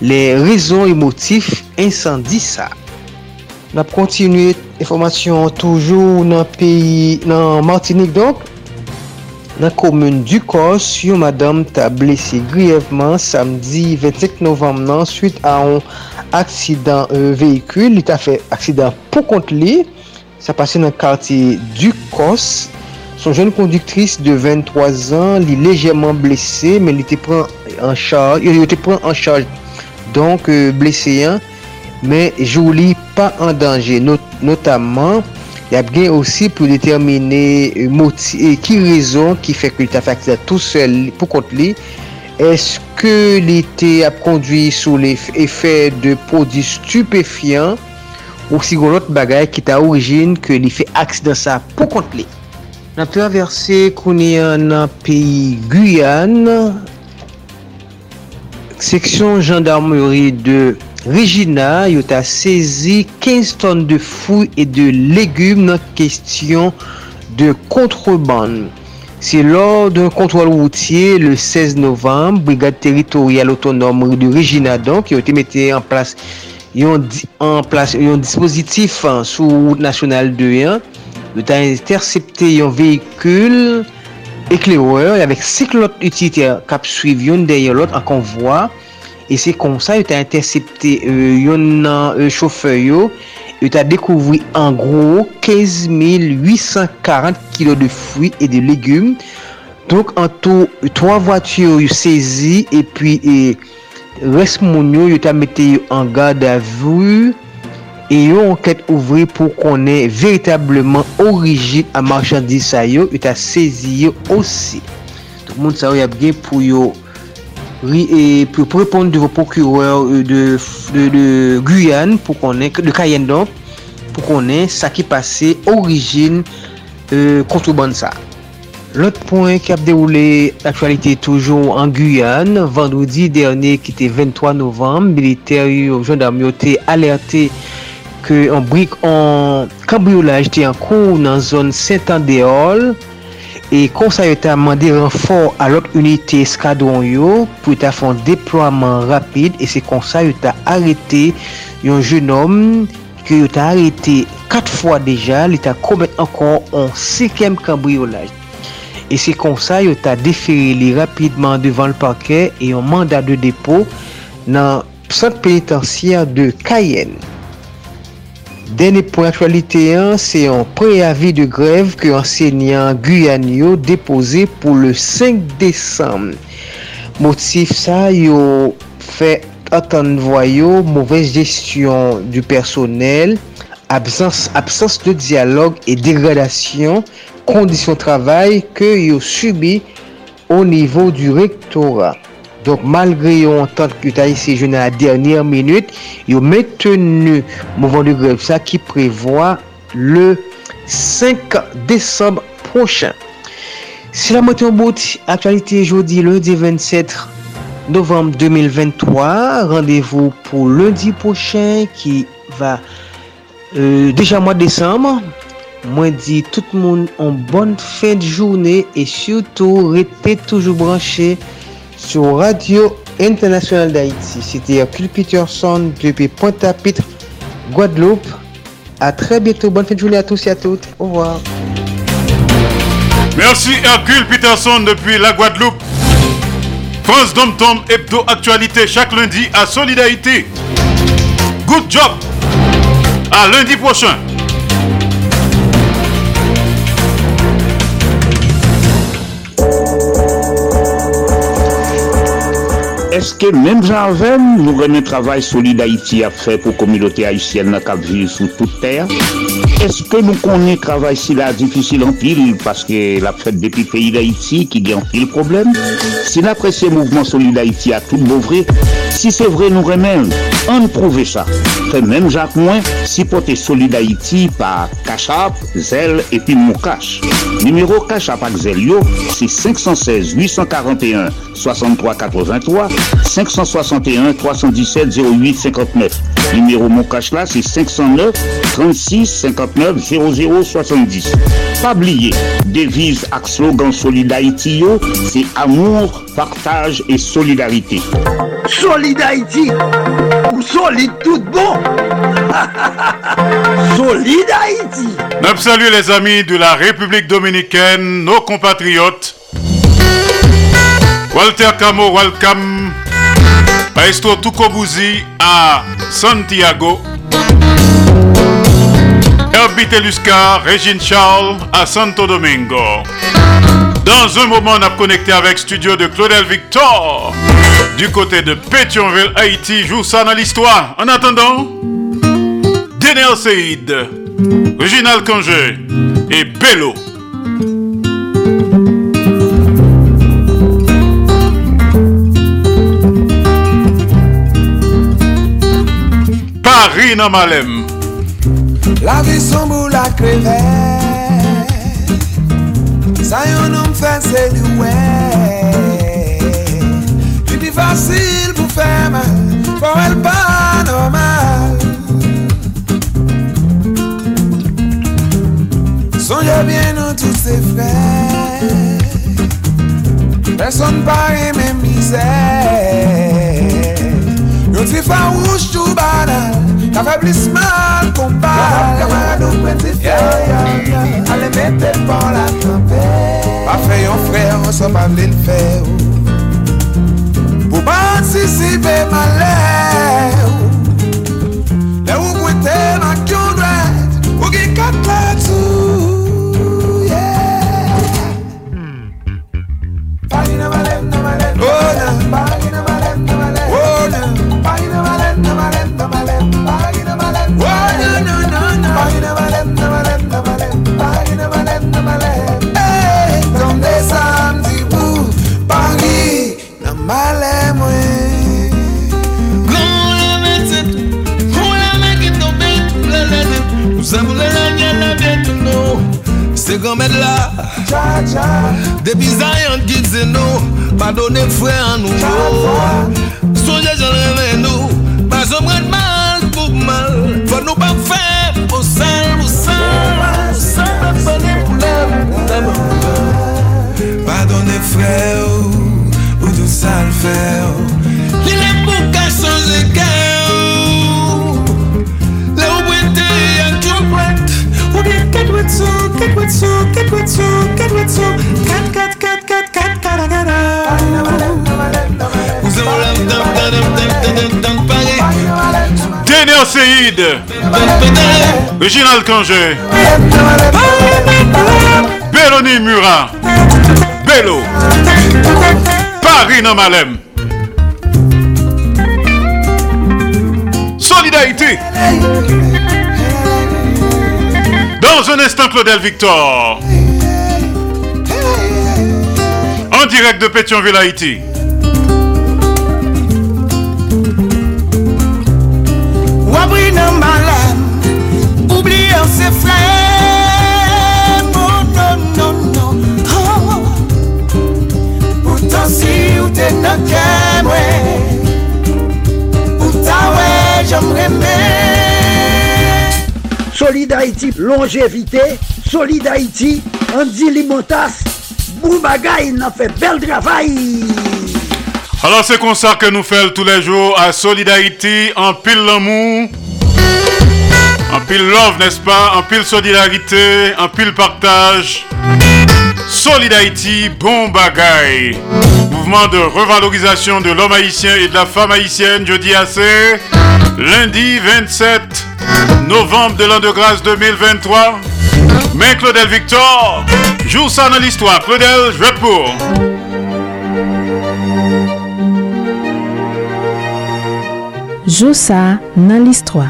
le rezon e motif insandi sa. Nap kontinuye informasyon toujou nan peyi nan Martinique donk. Nan komoun du kos, yon madame ta blese griyevman samdi 25 novem nan suite a yon aksidan euh, vehikul. Li ta fe aksidan pou kont li. Sa pase nan karti du kos. Son jen konduktris de 23 an, li lejèman blese, men li te pren an charge. Donk euh, bleseyan, men jou li pa an danje. Not, y ap gen osi pou determine euh, moti, ki rezon ki fek li ta faktiza tout sel pou kont li. Eske li te ap kondwi sou le efè de prodis stupefyan ou si goun lot bagay ki ta orijin ke li fe aks dan sa pou kont li. Nan traverse kouni an nan peyi Guyane, Seksyon jandarmeri de Regina yot a sezi 15 ton de fouy e de legume nan kestyon de kontreban. Se lor d'un kontrol woutier le 16 novembre, Brigade Territorial Autonome de Regina donk yot te mette en plas yon, yon dispositif sou route nasyonal 2-1 yot a intercepte yon vehikul eklereur yavek sik lot utitè kap suiv yon deye lot an konvoi e se kon sa yon ta intersepte euh, yon nan euh, choufey yo. Yon ta dekouvri an gro 15840 kilo de fwi e de legume donk an tou 3 vwatiyo yon sezi e pi res moun yo yon ta mette yon an gade avou E yon anket ouvri pou konen veritableman orijin a marchandise sa yo, yon ta sezi yo osi. Donk moun sa yo yap gen pou yo e, pou prepond de vò prokureur de, de, de Guyane pou konen, de Cayenne donk, pou konen sa ki pase orijin e, euh, kontriband sa. Lot point ki ap deroule aktualite toujou an Guyane, vendredi derne ki te 23 novem, militer yo jandarmyo te alerte ke an brik an kambriolaj te an kou nan zon Saint-Andéol e konsa yo ta mande renfor alot unité skadron yo pou ta fon deploaman rapide e se konsa yo ta arete yon jenom ke yo ta arete kat fwa deja li ta komet ankon an sekem kambriolaj e se konsa yo ta deferi li rapidman devan l parke e yon mandat de depo nan sante penitensiyer de Cayenne. Deni pou aktualite an, se yon preavi de grev ke ansenyan Guyanyo depose pou le 5 Desem. Motif sa yo fe atan voyo mouvez gestyon du personel, absans de diyalog e degradasyon, kondisyon travay ke yo subi o nivou du rektorat. Donk malgre yo antant ki ta yisi je nan la dernyer minute, yo metenu mouvan de grev sa ki prevoa le 5 Desembre prochan. Si la moton bout, aktualite jodi lundi 27 Novembre 2023, randevou pou lundi prochan ki va deja mwa Desembre, Mwen di tout moun an bon fin de jounè E syoutou rete toujou branche Sou Radio Internationale d'Haïti. Siti Hercule Peterson Depi Pointe-à-Pitre, Guadeloupe. A très bientôt, bonne fin de jounè a tous et a toutes. Au revoir. Merci Hercule Peterson Depi la Guadeloupe. France Dom Tom Hebdo Actualité Chaque lundi à Solidarité. Good job. A lundi prochain Eske menm janvem nou reme travay solide Haiti a fe pou komilote Haitienne na kap vil sou tout ter? Eske nou konen travay si la difisil an pil paske la fet depi peyi d'Haiti ki gen pil problem? Si la presye mouvment solide Haiti a tout bouvre, si se vre nou remen, an prouve sa. Fe menm jak mwen, si pote solide Haiti pa Kachap, Zel epi Moukache. Numero Kachap ak Zel yo, si 516 841 6383 561 317 08 59. Numéro Moukache là, c'est 509 36 59 00 70. Pas oublier, devise ak slogan Solid Haïti yo, c'est amour, partage et solidarité. Solid Haïti, solide tout bon. Solid Haïti. Nous saluons les amis de la République dominicaine, nos compatriotes. Walter Camo, welcome. Maestro Tukobuzi à Santiago. Herbie Telusca, Régine Charles à Santo Domingo. Dans un moment, on a connecté avec studio de Claudel Victor du côté de Pétionville, Haïti. Joue ça dans l'histoire. En attendant, Daniel Seid, Reginald Congé et Bello. Paris dans Malem. La vie crever. Ça y on me fait c'est facile pour faire mal. Pour elle pas normal. Songez bien nous tous ces frères. Personne pas mes misère. Yon ti farouche tout banal L'affaiblissement qu'on parle Camarade ou petit frère Allez mettez pas la tempête Pas fait yon frère, on s'en pas le faire Pour participer malheur Là où goûter Se gomet la Depizayon gidze nou Padone fwe an nou Souje jen reme nou Pasom ren mal pou mal. Fwa nou pa fwe pou sel Pou sel Pou sel Padone pou lem Padone fwe ou Ou tou sal fwe ou. Kangé Belloni Murat Bello Paris nan Malem Solidarité Dans un instant Claudel Victor. En direct de Pétionville, Haïti. Wabri nan malem Oubliyan se frem Oh non non non. Oh. Pourtant si ou te nan kem we Ou ta we reme Solid Haïti, longévité, Solid Haïti, Andy Limotas, Boubagaï, n'a fait bel travail. Alors c'est comme ça que nous faisons tous les jours à Solidarité, en pile l'amour, en pile love, n'est-ce pas, en pile solidarité, en pile partage. Solidarité, bon bagaille. Mouvement de revalorisation de l'homme haïtien et de la femme haïtienne, jeudi assez, lundi 27 novembre de l'an de grâce 2023. Mais Claudel Victor, joue ça dans l'histoire. Claudel, je vais pour. Josa nan listwa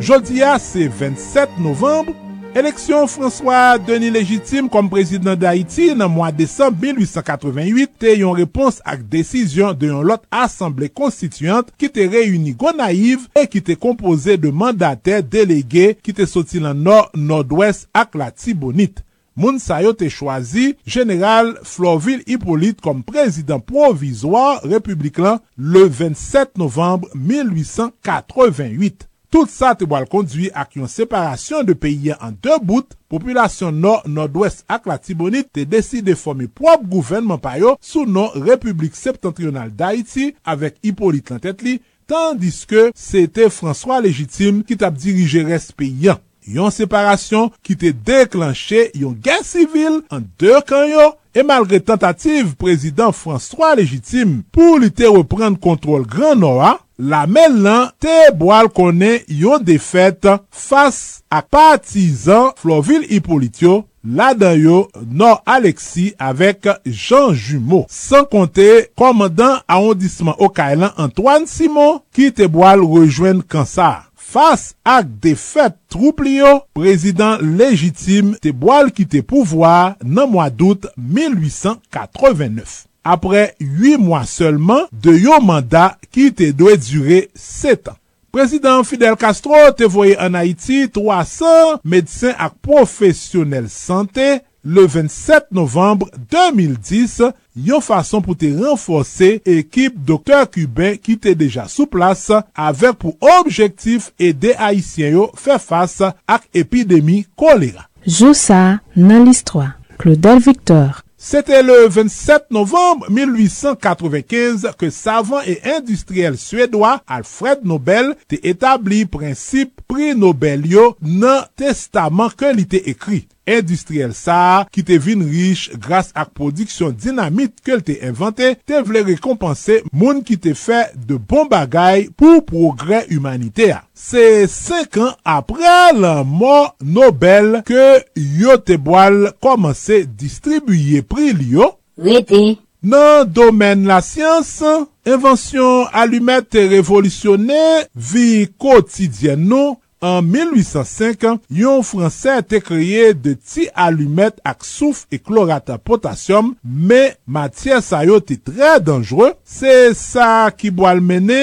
Jodia se 27 novembre Eleksyon François Denis Légitime kom prezident d'Haïti nan mwa Desembe 1888 te yon repons ak desisyon de yon lot Assemblée Constituante ki te reyuni go naiv e ki te kompose de mandatè delege ki te soti lan nor, nord-ouest ak la Tibonite. Moun sayo te chwazi, General Florville Hippolyte kom prezident provisoire republikan le 27 novembre 1888. Tout sa te boal kondwi ak yon separasyon de peyi an de bout, populasyon nor-nord-west ak la tibonit te deside formi prop gouvenman payo sou non Republik Septentrional d'Haïti avèk Hippolyte Lantetli, tandis ke se te François Légitime ki tap dirije res peyi an. Yon separasyon ki te deklanche yon gen sivil an de kanyo, E malre tentative, prezident François Légitime pou li te reprendre kontrol gran Noa, la men lan te boal konen yon defet fas ak patizan Florville Hippolytio la dan yo Nor Alexi avek Jean Jumeau. San konte komandan aondisman Okailan Antoine Simon ki te boal rejwen kansar. Fas ak defet troup trouplio, prezident legitime te boal ki te pouvoar nan mwa dout 1889. apre 8 mwa selman de yo mandat ki te dwe dure 7 an. Prezident Fidel Castro te voye an Haiti 300 medsen ak profesyonel sante le 27 novembre 2010 yon fason pou te renforse ekip doktor kuben ki te deja sou plas avek pou objektif ede Haitien yo fe fasa ak epidemi kolera. Joussa nan list 3. Claudel Victor C'était le 27 novembre 1895 que savant et industriel suédois Alfred Nobel te établi principe prix Nobel yo nan testament ke li te ekri. industriel sa ki te vin riche grase ak prodiksyon dinamit ke l te invante, te vle rekompanse moun ki te fe de bon bagay pou progre humanite a. Se 5 an apre la mor Nobel ke yo te boal komanse distribuye pri li yo, Rete. nan domen la siyans, invensyon alumet te revolisyone vi kotidyen nou, An 1805, yon Fransè te kreye de ti alumet ak souf e klorata potasyom, me matye sa yo te tre danjre, se sa ki boal mene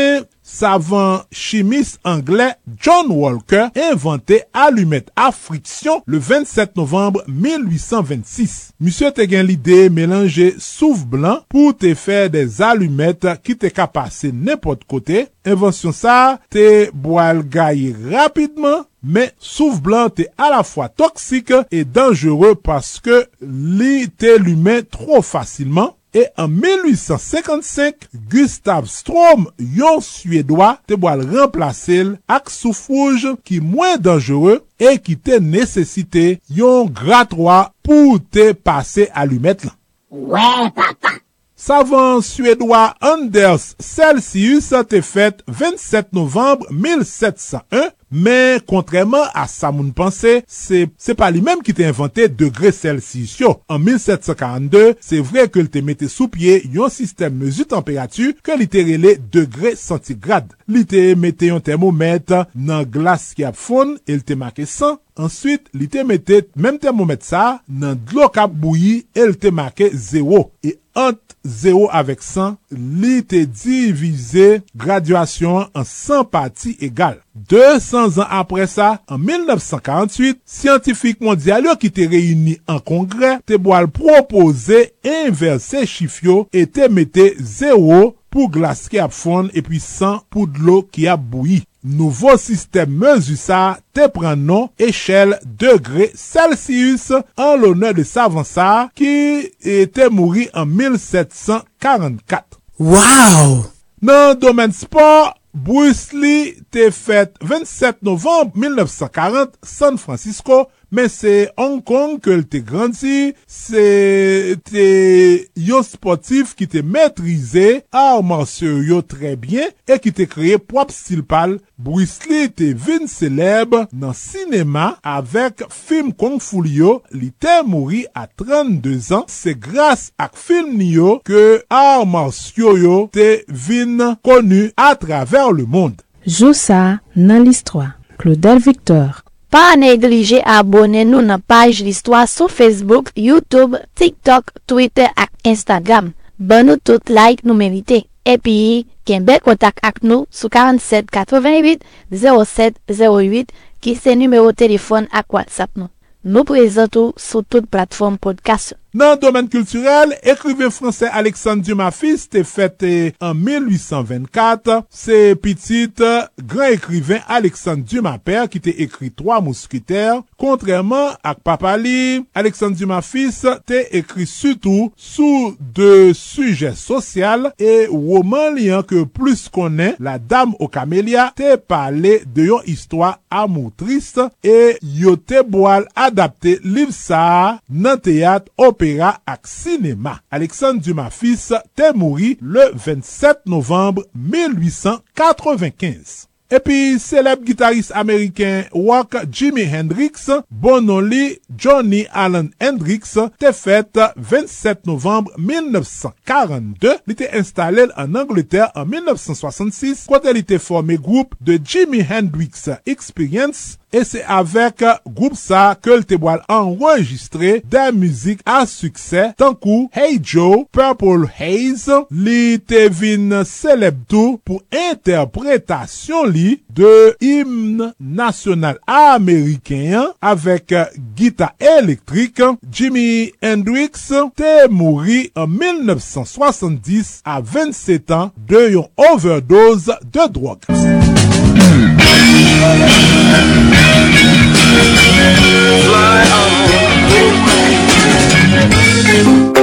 savant chimiste anglais John Walker inventé allumette à friction le 27 novembre 1826. Monsieur te gen l'idée mélanger soufre blanc pour te faire des allumettes qui te ka n'importe côté. Invention ça, te gaille rapidement mais soufre blanc te à la fois toxique et dangereux parce que li te lumet trop facilement. E an 1855, Gustav Strom, yon Suèdois, te boal remplasil ak soufouj ki mwen dangereux e ki te nesesite yon gratroa pou te pase alumet lan. Ouè, papa! Savant Suèdois Anders Celsius te fète 27 novembre 1701 Men, kontreman a sa moun panse, se, se pa li menm ki te inventè degre Celsius yo. An 1742, se vre ke li te mette sou pie yon sistem mezu temperatu ke li te rele degre centigrade. Li te mette yon termometre nan glas ki ap foun, el te make 100. Answit, li te mette menm termometre sa nan dlo kap bouyi, el te make 0. E ant 0 avek 100, li te divize graduasyon an 100 pati egal. 200 an apre sa, an 1948, Scientifique Mondial yo ki te reyuni an kongre, te boal propose inverse chifyo e te mette 0 pou glas ki ap fon e pi 100 pou dlo ki ap bouyi. Nouvo sistem mezu sa te pren non echel degre Celsius an l'onè de Savansa ki te mouri an 1744. Waw! Nan domen sport, Bruce Lee te fèt 27 novembre 1940 San Francisco, men se Hong Kong ke l te grandi, se te yo sportif ki te metrize, arman se yo tre bien, e ki te kreye prop stil pal. Bruce Lee te vin seleb nan sinema avek film Kung Fu Lyo, li te mouri a 32 an, se grase ak film Lyo ke arman se yo te vin konu a traver le moun. Joussa nan list 3. Claudel Victor Pa neglije abone nou nan paj listwa sou Facebook, Youtube, TikTok, Twitter ak Instagram. Ban nou tout like nou merite. Epi, ken bel kontak ak nou sou 4788 0708 ki se numero telefon ak WhatsApp nou. Nou prezentou sou tout platform podcast. Nan domen kulturel, ekrive franse Alexandre Dumas-Fils te fete en 1824. Se pitit, gran ekriven Alexandre Dumas-Père ki te ekri 3 mouskiter. Kontreman ak papali, Alexandre Dumas-Fils te ekri sutou sou de suje sosyal e woman liyan ke plus konen la dam o kamelia te pale de yon histwa amou trist e yo te boal adapte liv sa nan teyat opè. Sinema. Alexandre Dumas fils te mouri le 27 novembre 1895. Epi, seleb gitarist Ameriken wak Jimi Hendrix, bonon li Johnny Allen Hendrix, te fet 27 novembre 1942. Li te installel an Angleterre an 1966, kote li te forme group de Jimi Hendrix Experience, E se avek group sa ke l te boal enregistre de mizik a suksè tankou Hey Joe, Purple Haze, li te vin seleb tou pou interpretasyon li de himne nasyonal Ameriken avek gita elektrik Jimi Hendrix te mouri an 1970 a 27 an de yon overdose de drog. Fly on.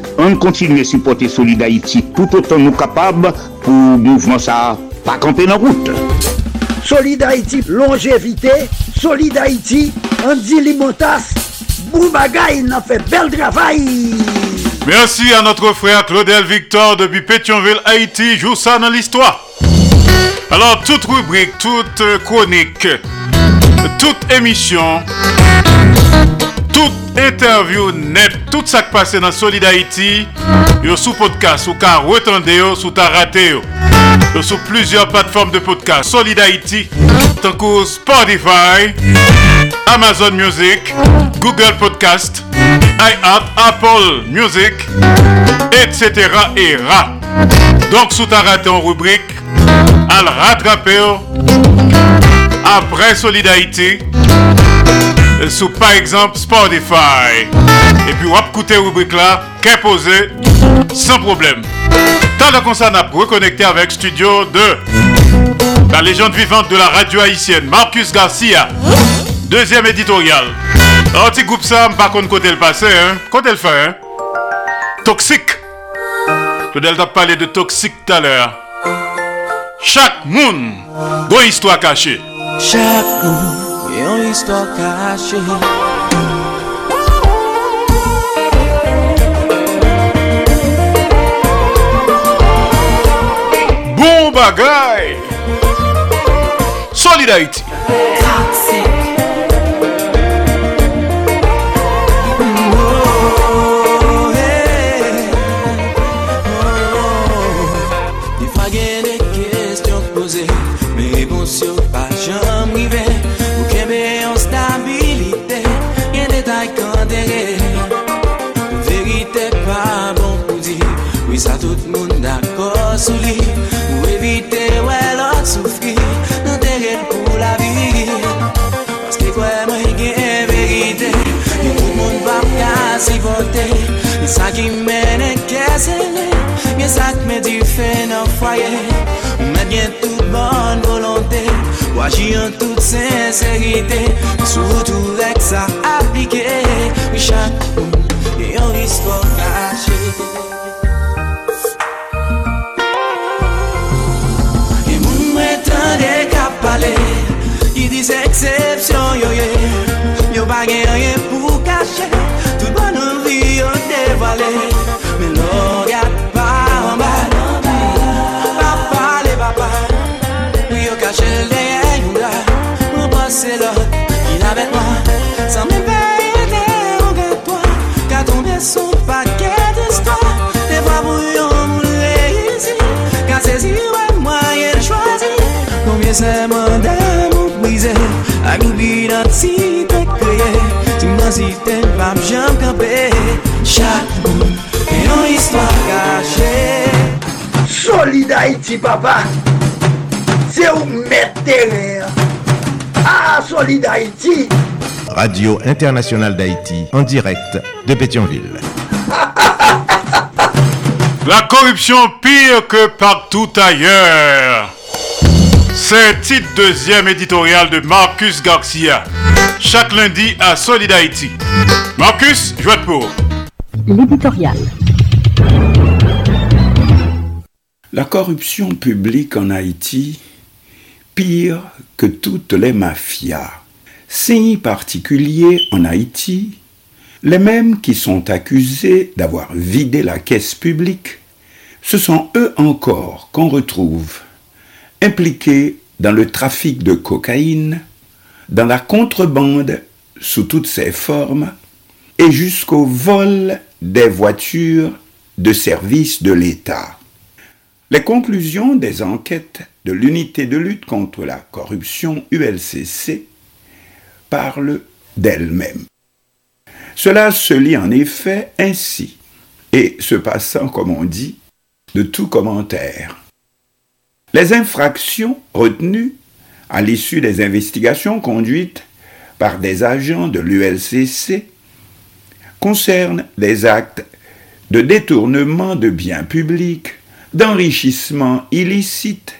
On continue à supporter Solid Haïti tout autant nous capables pour mouvement ça pas camper dans route. Solid Haïti, longévité, Solid Haïti, Andy Limotas, Boubagaï, n'a fait bel travail. Merci à notre frère Claudel Victor depuis Pétionville, Haïti. Joue ça dans l'histoire. Alors, toute rubrique, toute chronique, toute émission, toute interview net, tout ça qui passe dans Solid Haïti, yo sous podcast, ou ka retende yo, sous ta raté yo. Sous plusieurs plateformes de podcast. Solid Haïti, tant Spotify, Amazon Music, Google Podcast, iHeart, Apple Music, etc. et ra. Donc, sous ta raté en rubrique, le rattraper après Solid Haïti, sous par exemple Spotify. Et puis, on écouter rubrique là, qu'est posé, sans problème. Tant de ça, on reconnecté avec Studio 2. La légende vivante de la radio haïtienne, Marcus Garcia. Deuxième éditorial. Un petit groupe ça, par contre, côté le passé, hein. Côté le fait, hein. Toxique. Je vais parler de toxique tout à l'heure. Chaque monde une histoire cachée. Chaque monde a une histoire cachée. Bon bagay sa tout moun d'akor sou li Ou evite wè lot soufri Nan teren pou la vi. Paske kwe mwen gen verite Yon tout moun pap kasi vote Yon sa ki mene kesele Yon sa ki me di fe nan fwaye Mwen gen tout bon volante Waji an tout sincerite Sou tou lek sa aplike Chak moun gen yon risko Dis eksepsyon yo ye Yo. Bagen ye pou kache. Tout bon anvi yo devale. Men lo gat pa anba Pa pale pa pa Yo kache le yon da Mwen pase lot ki la bet mwa. San men peye te yon gat to Ka tombe son paket de sto Te vwa pou yon moun reyisi Ka sezi wè mwa yon chwazi. Mwen se mwen Kampe moun Solid Haïti, papa. C'est où mettre terre. Ah, Solid Haïti. Radio Internationale d'Haïti, en direct de Pétionville. La corruption pire que partout ailleurs. C'est le titre deuxième éditorial de Marcus Garcia. Chaque lundi à Solid Haïti. Marcus, je vote pour. L'éditorial. La corruption publique en Haïti, pire que toutes les mafias. Signe particulier en Haïti, les mêmes qui sont accusés d'avoir vidé la caisse publique, ce sont eux encore qu'on retrouve impliqués dans le trafic de cocaïne, dans la contrebande sous toutes ses formes et jusqu'au vol des voitures de service de l'État. Les conclusions des enquêtes de l'unité de lutte contre la corruption ULCC parlent d'elles-mêmes. Cela se lit en effet ainsi, et se passant, comme on dit, de tout commentaire. Les infractions retenues à l'issue des investigations conduites par des agents de l'ULCC concernent des actes de détournement de biens publics, d'enrichissement illicite,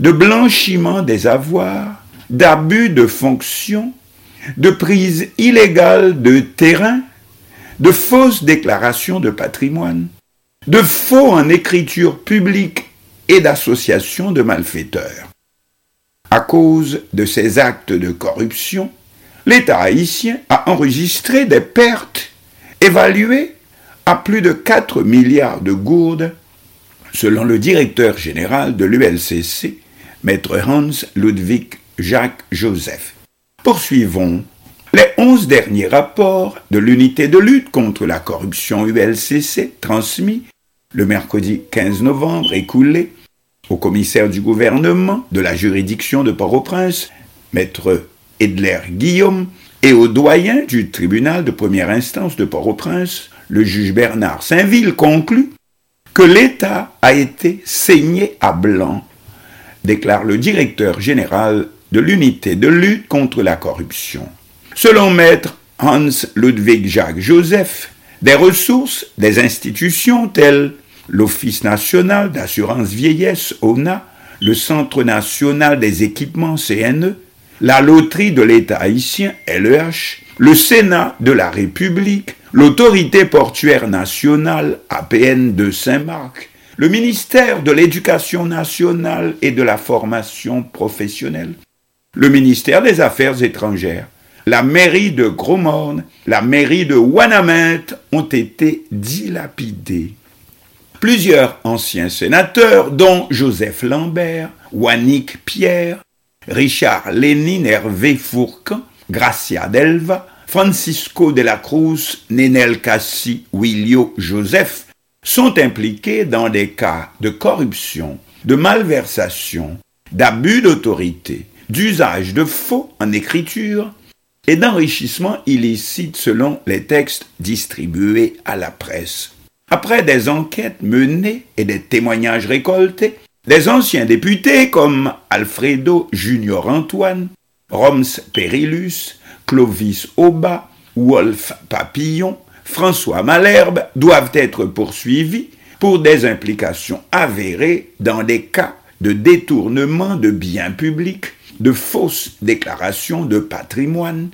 de blanchiment des avoirs, d'abus de fonction, de prise illégale de terrain, de fausses déclarations de patrimoine, de faux en écriture publique et d'associations de malfaiteurs. À cause de ces actes de corruption, l'État haïtien a enregistré des pertes évaluées à plus de 4 milliards de gourdes, selon le directeur général de l'ULCC, maître Hans Ludwig Jacques Joseph. Poursuivons les onze derniers rapports de l'unité de lutte contre la corruption ULCC transmis le mercredi 15 novembre écoulé au commissaire du gouvernement de la juridiction de Port-au-Prince, maître Edler Guillaume, et au doyen du tribunal de première instance de Port-au-Prince, le juge Bernard Saint-Ville, conclut que l'État a été saigné à blanc, déclare le directeur général de l'unité de lutte contre la corruption. Selon maître Hans Ludwig Jacques Joseph, des ressources des institutions telles l'Office national d'assurance vieillesse ONA, le Centre national des équipements CNE, la loterie de l'État haïtien LEH, le Sénat de la République, l'autorité portuaire nationale APN de Saint-Marc, le ministère de l'Éducation nationale et de la formation professionnelle, le ministère des Affaires étrangères, la mairie de Gros-Morne, la mairie de Wanamet ont été dilapidés. Plusieurs anciens sénateurs, dont Joseph Lambert, Wannick Pierre, Richard Lénine Hervé Fourcan, Gracia Delva, Francisco de la Cruz, Nenel Cassi, Willio Joseph, sont impliqués dans des cas de corruption, de malversation, d'abus d'autorité, d'usage de faux en écriture et d'enrichissement illicite selon les textes distribués à la presse. Après des enquêtes menées et des témoignages récoltés, des anciens députés comme Alfredo Junior Antoine, Roms Perillus, Clovis Auba, Wolf Papillon, François Malherbe doivent être poursuivis pour des implications avérées dans des cas de détournement de biens publics, de fausses déclarations de patrimoine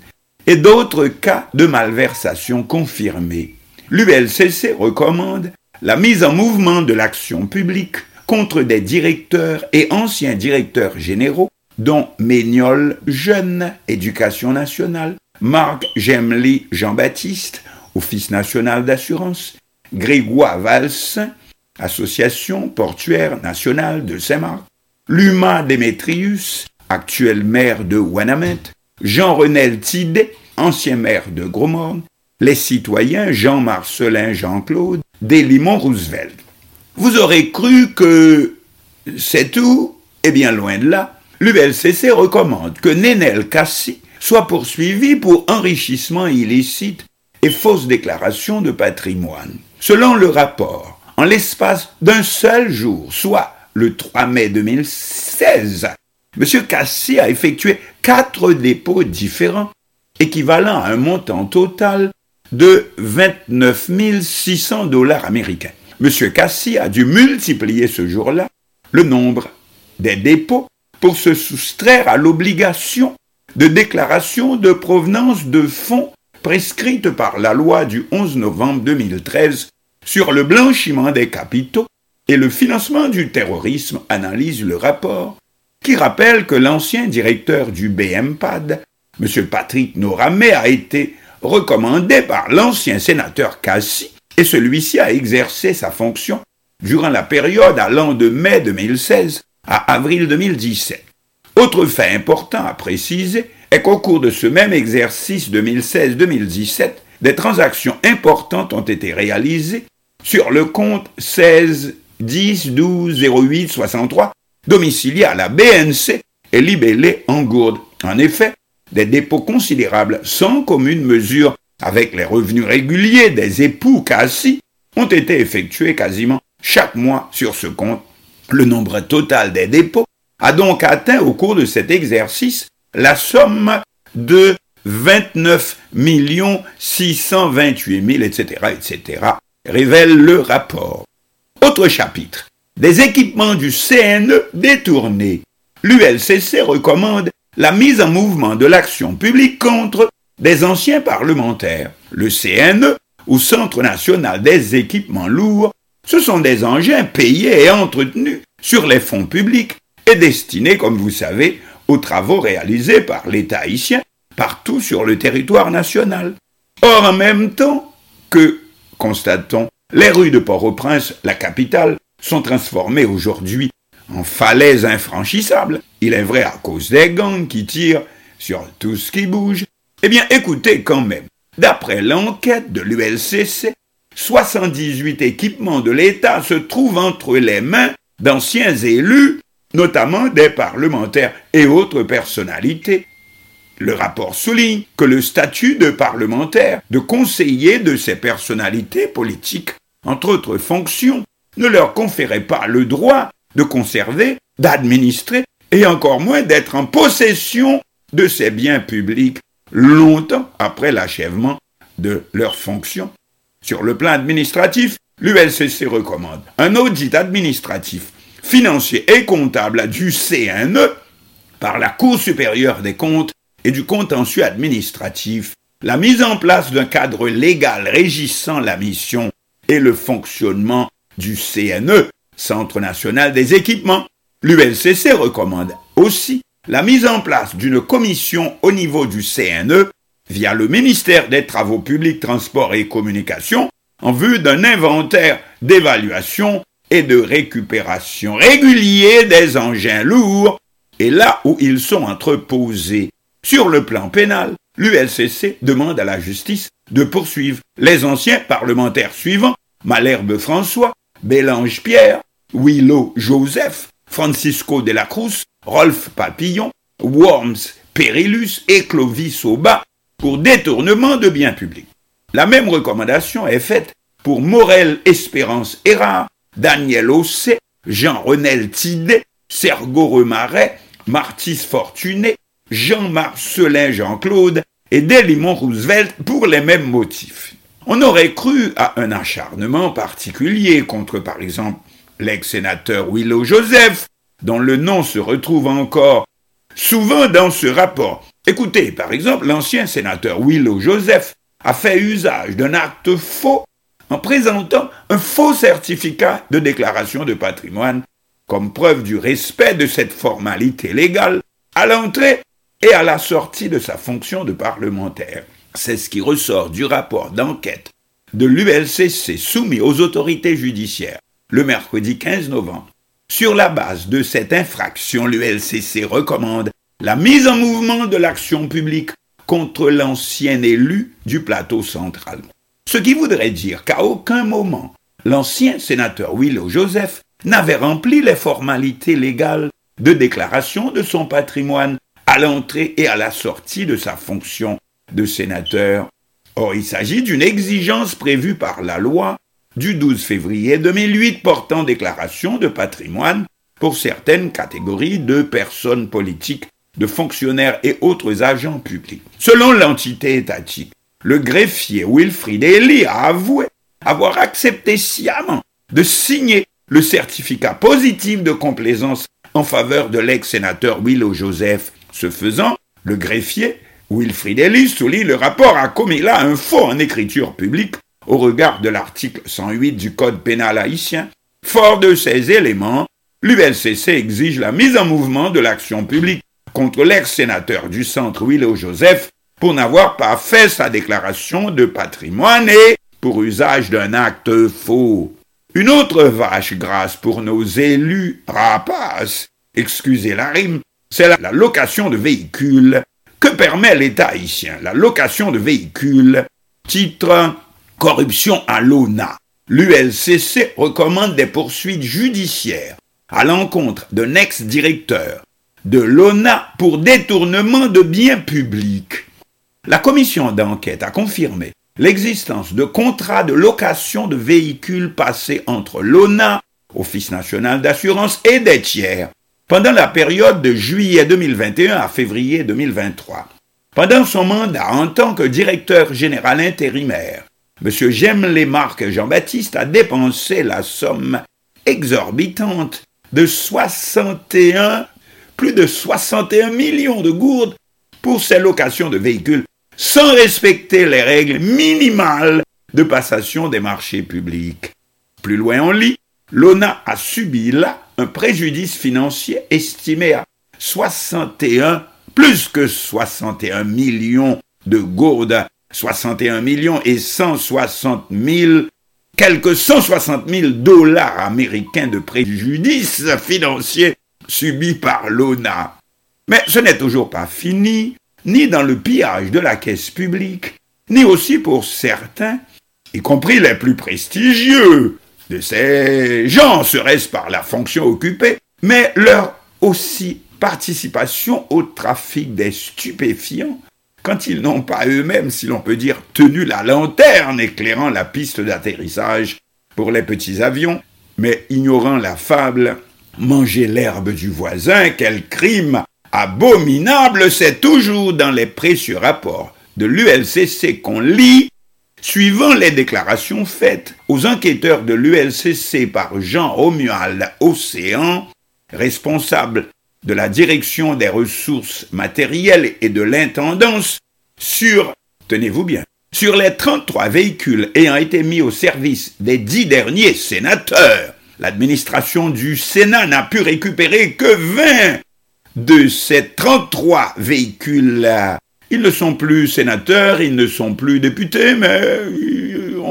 et d'autres cas de malversation confirmés. L'ULCC recommande la mise en mouvement de l'action publique contre des directeurs et anciens directeurs généraux, dont Méniol Jeune, Éducation nationale, Marc Gemly Jean-Baptiste, Office national d'assurance, Grégoire Valsin, Association portuaire nationale de Saint-Marc, Luma Démétrius, actuel maire de Wanamet, Jean-Renel Tidé, ancien maire de Grosmorne, les citoyens Jean-Marcelin Jean-Claude, Delimont Roosevelt. Vous aurez cru que c'est tout Eh bien, loin de là, l'ULCC recommande que Nenel Cassi soit poursuivi pour enrichissement illicite et fausse déclaration de patrimoine. Selon le rapport, en l'espace d'un seul jour, soit le 3 mai 2016, M. Cassi a effectué quatre dépôts différents, équivalent à un montant total de 29 600 dollars américains. M. Cassi a dû multiplier ce jour-là le nombre des dépôts pour se soustraire à l'obligation de déclaration de provenance de fonds prescrite par la loi du 11 novembre 2013 sur le blanchiment des capitaux et le financement du terrorisme, analyse le rapport, qui rappelle que l'ancien directeur du BMPAD, M. Patrick Noramé, a été recommandé par l'ancien sénateur Cassi et celui-ci a exercé sa fonction durant la période allant de mai 2016 à avril 2017. Autre fait important à préciser est qu'au cours de ce même exercice 2016-2017, des transactions importantes ont été réalisées sur le compte 16 10 12 08 63 domicilié à la BNC et libellé en Gourde. En effet, des dépôts considérables sans commune mesure avec les revenus réguliers des époux Cassi ont été effectués quasiment chaque mois sur ce compte. Le nombre total des dépôts a donc atteint au cours de cet exercice la somme de 29 628 000, etc., etc., révèle le rapport. Autre chapitre. Des équipements du CNE détournés. L'ULCC recommande la mise en mouvement de l'action publique contre des anciens parlementaires. Le CNE, ou Centre national des équipements lourds, ce sont des engins payés et entretenus sur les fonds publics et destinés, comme vous savez, aux travaux réalisés par l'État haïtien partout sur le territoire national. Or, en même temps que, constatons, les rues de Port-au-Prince, la capitale, sont transformées aujourd'hui en falaise infranchissable. Il est vrai à cause des gangs qui tirent sur tout ce qui bouge. Eh bien, écoutez quand même. D'après l'enquête de l'ULCC, 78 équipements de l'État se trouvent entre les mains d'anciens élus, notamment des parlementaires et autres personnalités. Le rapport souligne que le statut de parlementaire, de conseiller de ces personnalités politiques, entre autres fonctions, ne leur conférait pas le droit de conserver, d'administrer et encore moins d'être en possession de ces biens publics longtemps après l'achèvement de leurs fonctions. Sur le plan administratif, l'ULCC recommande un audit administratif, financier et comptable du CNE par la Cour supérieure des comptes et du contentieux administratif, la mise en place d'un cadre légal régissant la mission et le fonctionnement du CNE, Centre national des équipements. L'ULCC recommande aussi la mise en place d'une commission au niveau du CNE via le ministère des Travaux publics, Transports et Communications en vue d'un inventaire d'évaluation et de récupération régulier des engins lourds et là où ils sont entreposés. Sur le plan pénal, l'ULCC demande à la justice de poursuivre les anciens parlementaires suivants Malherbe François, Bélange Pierre, Willow Joseph, Francisco de la Cruz, Rolf Papillon, Worms Perilus et Clovis Auba pour détournement de biens publics. La même recommandation est faite pour Morel Espérance Erard, Daniel Ossé, Jean-Renel Tidet, Sergo Remaret, Martis Fortuné, Jean-Marcelin Jean-Claude et Delimon Roosevelt pour les mêmes motifs. On aurait cru à un acharnement particulier contre, par exemple, l'ex-sénateur Willow Joseph, dont le nom se retrouve encore souvent dans ce rapport. Écoutez, par exemple, l'ancien sénateur Willow Joseph a fait usage d'un acte faux en présentant un faux certificat de déclaration de patrimoine comme preuve du respect de cette formalité légale à l'entrée et à la sortie de sa fonction de parlementaire. C'est ce qui ressort du rapport d'enquête de l'ULCC soumis aux autorités judiciaires le mercredi 15 novembre. Sur la base de cette infraction, l'ULCC recommande la mise en mouvement de l'action publique contre l'ancien élu du plateau central. Ce qui voudrait dire qu'à aucun moment, l'ancien sénateur Willow Joseph n'avait rempli les formalités légales de déclaration de son patrimoine à l'entrée et à la sortie de sa fonction de sénateur. Or, il s'agit d'une exigence prévue par la loi du 12 février 2008 portant déclaration de patrimoine pour certaines catégories de personnes politiques, de fonctionnaires et autres agents publics. Selon l'entité étatique, le greffier Wilfried Ely a avoué avoir accepté sciemment de signer le certificat positif de complaisance en faveur de l'ex-sénateur Willow Joseph ce faisant, le greffier, Wilfried Ellis, souligne le rapport a commis là un faux en écriture publique au regard de l'article 108 du Code pénal haïtien. Fort de ces éléments, l'ULCC exige la mise en mouvement de l'action publique contre l'ex-sénateur du centre Willow Joseph pour n'avoir pas fait sa déclaration de patrimoine et pour usage d'un acte faux. Une autre vache grasse pour nos élus rapaces, excusez la rime, c'est la, location de véhicules. Que permet l'État haïtien? La location de véhicules, titre corruption à l'ONA. L'ULCC recommande des poursuites judiciaires à l'encontre d'un ex-directeur de l'ONA pour détournement de biens publics. La commission d'enquête a confirmé l'existence de contrats de location de véhicules passés entre l'ONA, Office national d'assurance, et des tiers pendant la période de juillet 2021 à février 2023. Pendant son mandat en tant que directeur général intérimaire, M. Gemles Jean-Baptiste a dépensé la somme exorbitante de 61, plus de 61 millions de gourdes pour ses locations de véhicules sans respecter les règles minimales de passation des marchés publics. Plus loin on lit, l'ONA a subi là un préjudice financier estimé à 61, plus que 61 millions de gourdes, 61 millions et 160 000 quelques 160 000 dollars américains de préjudice financier subis par l'ONA. Mais ce n'est toujours pas fini, ni dans le pillage de la caisse publique, ni aussi pour certains, y compris les plus prestigieux de ces gens, serait-ce par la fonction occupée, mais leur aussi participation au trafic des stupéfiants quand ils n'ont pas eux-mêmes, si l'on peut dire, tenu la lanterne éclairant la piste d'atterrissage pour les petits avions, mais ignorant la fable, manger l'herbe du voisin, quel crime abominable, c'est toujours dans les précieux rapports de l'ULCC qu'on lit, suivant les déclarations faites aux enquêteurs de l'ULCC par Jean Romuald Océan, responsable de la direction des ressources matérielles et de l'intendance sur, tenez-vous bien, sur les 33 véhicules ayant été mis au service des dix derniers sénateurs. L'administration du Sénat n'a pu récupérer que 20 de ces 33 véhicules-là. Ils ne sont plus sénateurs, ils ne sont plus députés, mais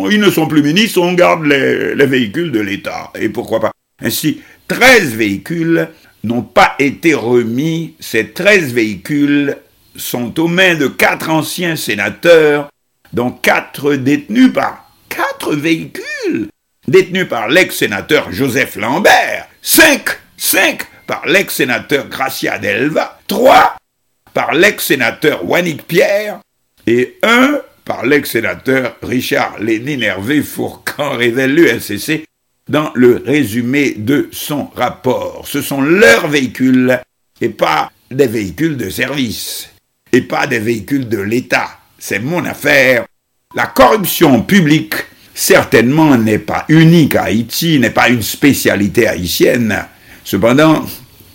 ils ne sont plus ministres, on garde les, les véhicules de l'État. Et pourquoi pas? Ainsi, 13 véhicules n'ont pas été remis. Ces 13 véhicules sont aux mains de quatre anciens sénateurs, dont quatre détenus par quatre véhicules, détenus par l'ex-sénateur Joseph Lambert, cinq, cinq par l'ex-sénateur Gracia Delva, trois par l'ex-sénateur Wannick Pierre et un par l'ex-sénateur Richard Lénine Hervé Fourcan, révèle l'ULCC dans le résumé de son rapport. Ce sont leurs véhicules et pas des véhicules de service et pas des véhicules de l'État. C'est mon affaire. La corruption publique, certainement, n'est pas unique à Haïti, n'est pas une spécialité haïtienne. Cependant,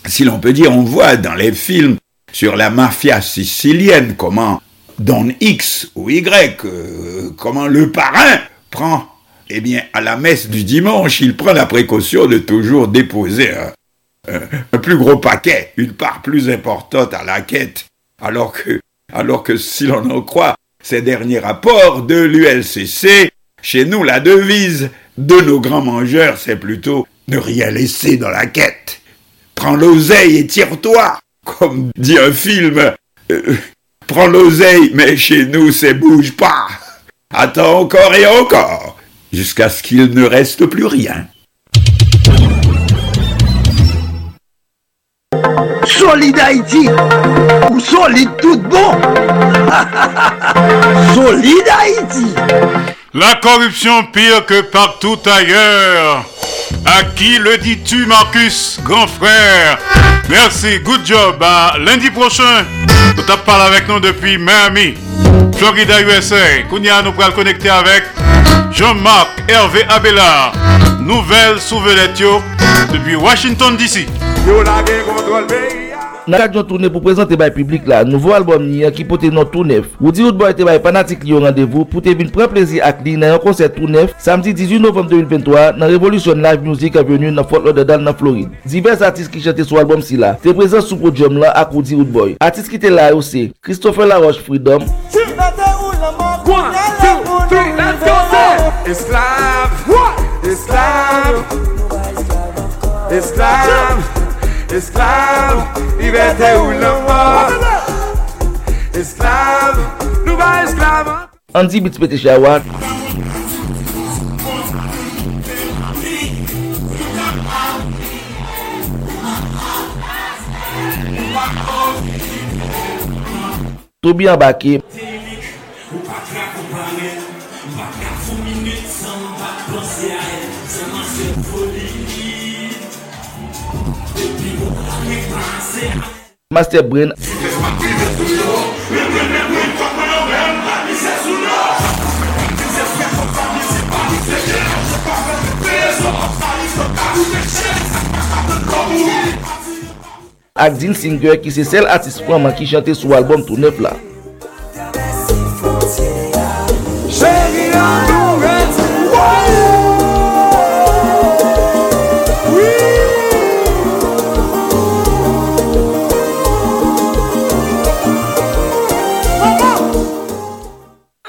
si l'on peut dire, on voit dans les films sur la mafia sicilienne comment Don X ou Y, euh, comment le parrain prend eh bien, à la messe du dimanche, il prend la précaution de toujours déposer un, plus gros paquet, une part plus importante à la quête, alors que, si l'on en croit ces derniers rapports de l'ULCC, chez nous, la devise de nos grands mangeurs, c'est plutôt ne rien laisser dans la quête. Prends l'oseille et tire-toi, comme dit un film. Euh, prends l'oseille, mais chez nous, c'est bouge pas. Attends encore et encore jusqu'à ce qu'il ne reste plus rien. Solide Haïti ou solide tout bon Solide Haïti La corruption pire que partout ailleurs. À qui le dis-tu, Marcus, grand frère? Merci, good job. À lundi prochain, tu as parlé avec nous depuis Miami, Florida, USA. Kounia, nous pourrons connecter avec Jean-Marc Hervé Abelard, nouvelle souvenette depuis Washington DC. Nan kak yon tourne pou prezante bay publik la, nouvo albom ni ki pote nan tou nef. Woudi Woodboy te bay panatik li yo randevou pou te vin pre plezi ak li nan yon konser tou nef samdi 18 novem 2023 nan Revolution Live Music Avenue nan Fort Lauderdale nan Floride. Divers artist ki chante sou albom si la, te prezante sou podium la ak Woudi Woodboy. Artist ki te la yo se, Christopher Laroche Freedom. One, two, three, let's go! Islam, Islam, Islam, Islam, liberté ou la mort. Va esclave. Andy Abake. Master Brain. ak Dean Singer ki se sel artist fwaman ki chante sou albom tou nef la.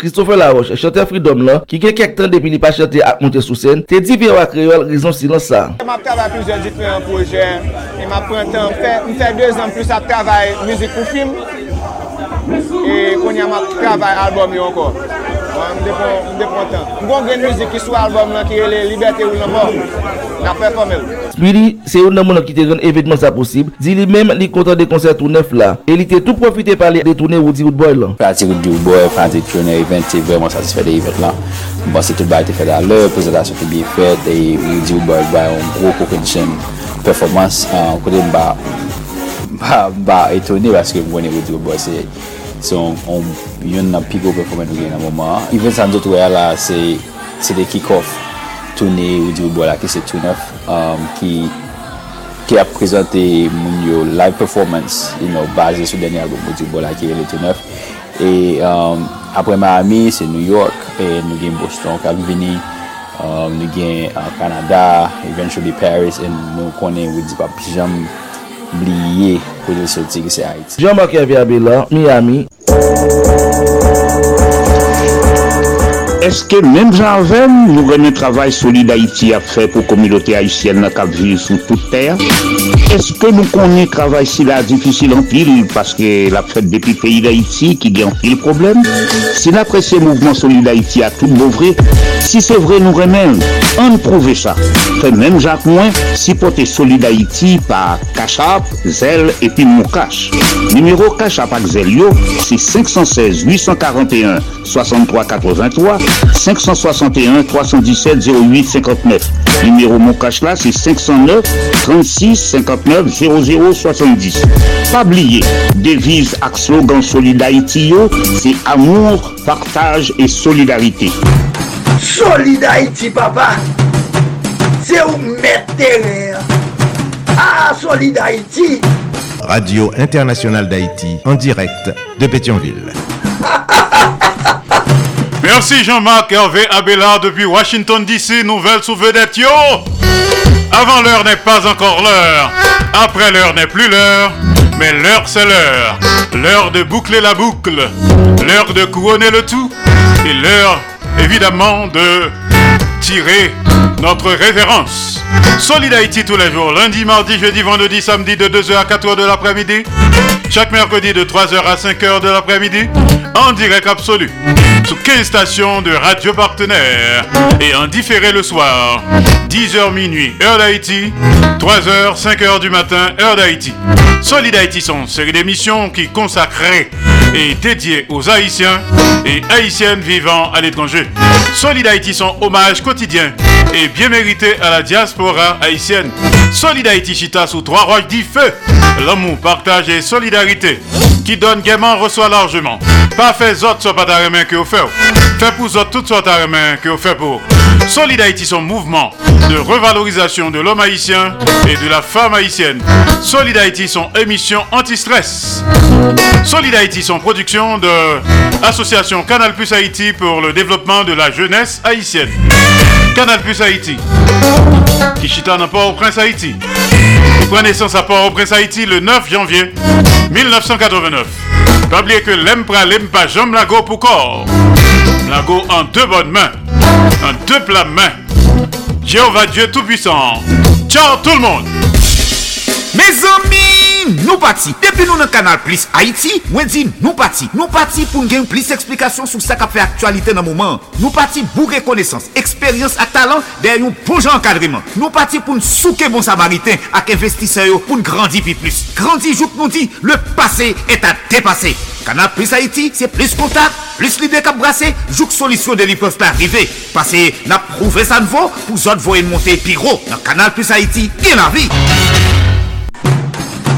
Christopher Laroche, chanteur Freedom lan, ki gen kek tan depi li pa chante ak monte sou sen, te di vye wak kreol rizon silans sa. M ap travay plus de diferent proje, m ap prentan, m fè 2 an plus ap travay müzik pou film, e konye m ap travay album yo anko. Mwen de kontan. Mwen kon gen müzik ki sou albom lan ki ele Liberté ou nan bon. Nan performel. Spiri, se yon nan moun an ki te ren evidman sa posib, di li menm li kontan de konser tou nef la. E li te tout profite pali de toune Woody Woodboy lan. Prati Woody Woodboy, prati toune event, te vreman satisfè de event lan. Bon, se tout ba te fè da lè, prezentasyon te bi fèt, e Woody Woodboy ba yon gro kokodisyon performans, kote mba, euh, mba etone, baske mwen Woody Woodboy se... So, yon nan pigo performen nou gen nan mouman. Even san dot wè la, se, se de kick-off toune ou di ou bo la ki se toune off um, ki, ki ap prezante moun yo live performance, you know, base sou denye album ou di ou bo la ki le toune off. E um, apre Miami, se New York, e nou gen Boston, Calvini, um, nou gen uh, Canada, eventually Paris, e nou konen ou di pa pijam bliye kwenye soti ki se Haiti. Jean-Marc Hervé Abela, Miami. Eske menm janvem nou renen travay soli d'Haïti ap fè pou komilote Haïtien nan kap vil sou tout ter? Eske nou konen travay si la difisil an pil paske la fèt depi peyi d'Haïti ki gen pil problem? Si la presye mouvment soli a tout bouvre, si se vre nou renen, an prouve sa. Fè menm jak mwen, si pote soli d'Haïti pa Kachap, Zel epi Moukache. Numero Kachap ak Zel yo, se 516 841 6383 561 317 08 59 Numéro mon cash là c'est 509 36 59 00 70 Pas oublier devise ak slogan Solidarité c'est amour, partage et solidarité. Solidarité papa c'est où mettre Ah Solidarité! Radio Internationale d'Haïti en direct de Pétionville. Merci Jean-Marc Hervé Abélard depuis Washington DC, nouvelle sous vedette yo. Avant l'heure n'est pas encore l'heure. Après l'heure n'est plus l'heure. Mais l'heure c'est l'heure. L'heure de boucler la boucle. L'heure de couronner le tout. Et l'heure évidemment de tirer notre révérence. Solid Haïti tous les jours, lundi, mardi, jeudi, vendredi, samedi de 2h à 4h de l'après-midi. Chaque mercredi de 3h à 5h de l'après-midi. En direct absolu. Sous 15 stations de radio partenaires. Et en différé le soir. 10h minuit, heure d'Haïti. 3h, 5h du matin, heure d'Haïti. Solid Haïti sont une série d'émissions qui consacrées et dédiées aux Haïtiens et Haïtiennes vivant à l'étranger. Solid Haïti sont hommage quotidien et bien mérité à la diaspora haïtienne. Solid Haïti Chita sous trois roches dit feu. L'amour, partage et solidarité qui donne gaiement reçoit largement. Pas fait autres soit pas ta que vous faites. Fait pour autres toutes sortes ta que vous faites pour. Solid Haïti son mouvement de revalorisation de l'homme haïtien et de la femme haïtienne. Solid Haïti son émission anti-stress. Solid Haïti son production de Association Canal Plus Haïti pour le développement de la jeunesse haïtienne. Canal Plus Haïti. Qui chita n'a pas au Prince Haïti. Qui prend naissance à Port-au-Prince Haïti le 9 janvier 1989. Pas oublier que l'empra l'empa jambe lago pour corps. Lago en deux bonnes mains. En deux plats mains. Jéhovah Dieu Tout-Puissant. Ciao tout le monde. Mes amis, nou pati. Depi nou nan kanal Plus Haiti, mwen di nou pati. Nou pati pou n gen plis eksplikasyon sou sa ka fe aktualite nan mouman. Nou pati bou rekonesans, eksperyans ak talan der yon poujan kadriman. Nou pati pou n souke bon samariten ak investiseyo pou n grandi pi plus. Grandi jouk nou di, le pase et a depase. Kanal Plus Haiti, se plis kontak, plis lide kap brase, jouk solisyon de li pov pa rive. Pase na prouve sa nvo pou zot voyen monte pi ro. Nan Kanal Plus Haiti, gen la vi.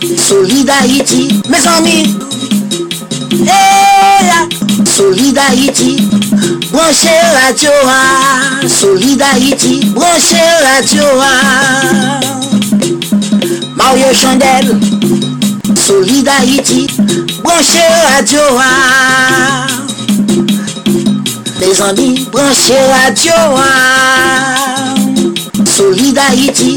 Hey, Solid Haïti, mes amis. Hey, Solid Haïti, branchez radio, Solid Haïti, branchez radio. Mario Chandel, Solid Haïti, branchez radio. Les amis, branchez radio. Solid Haïti,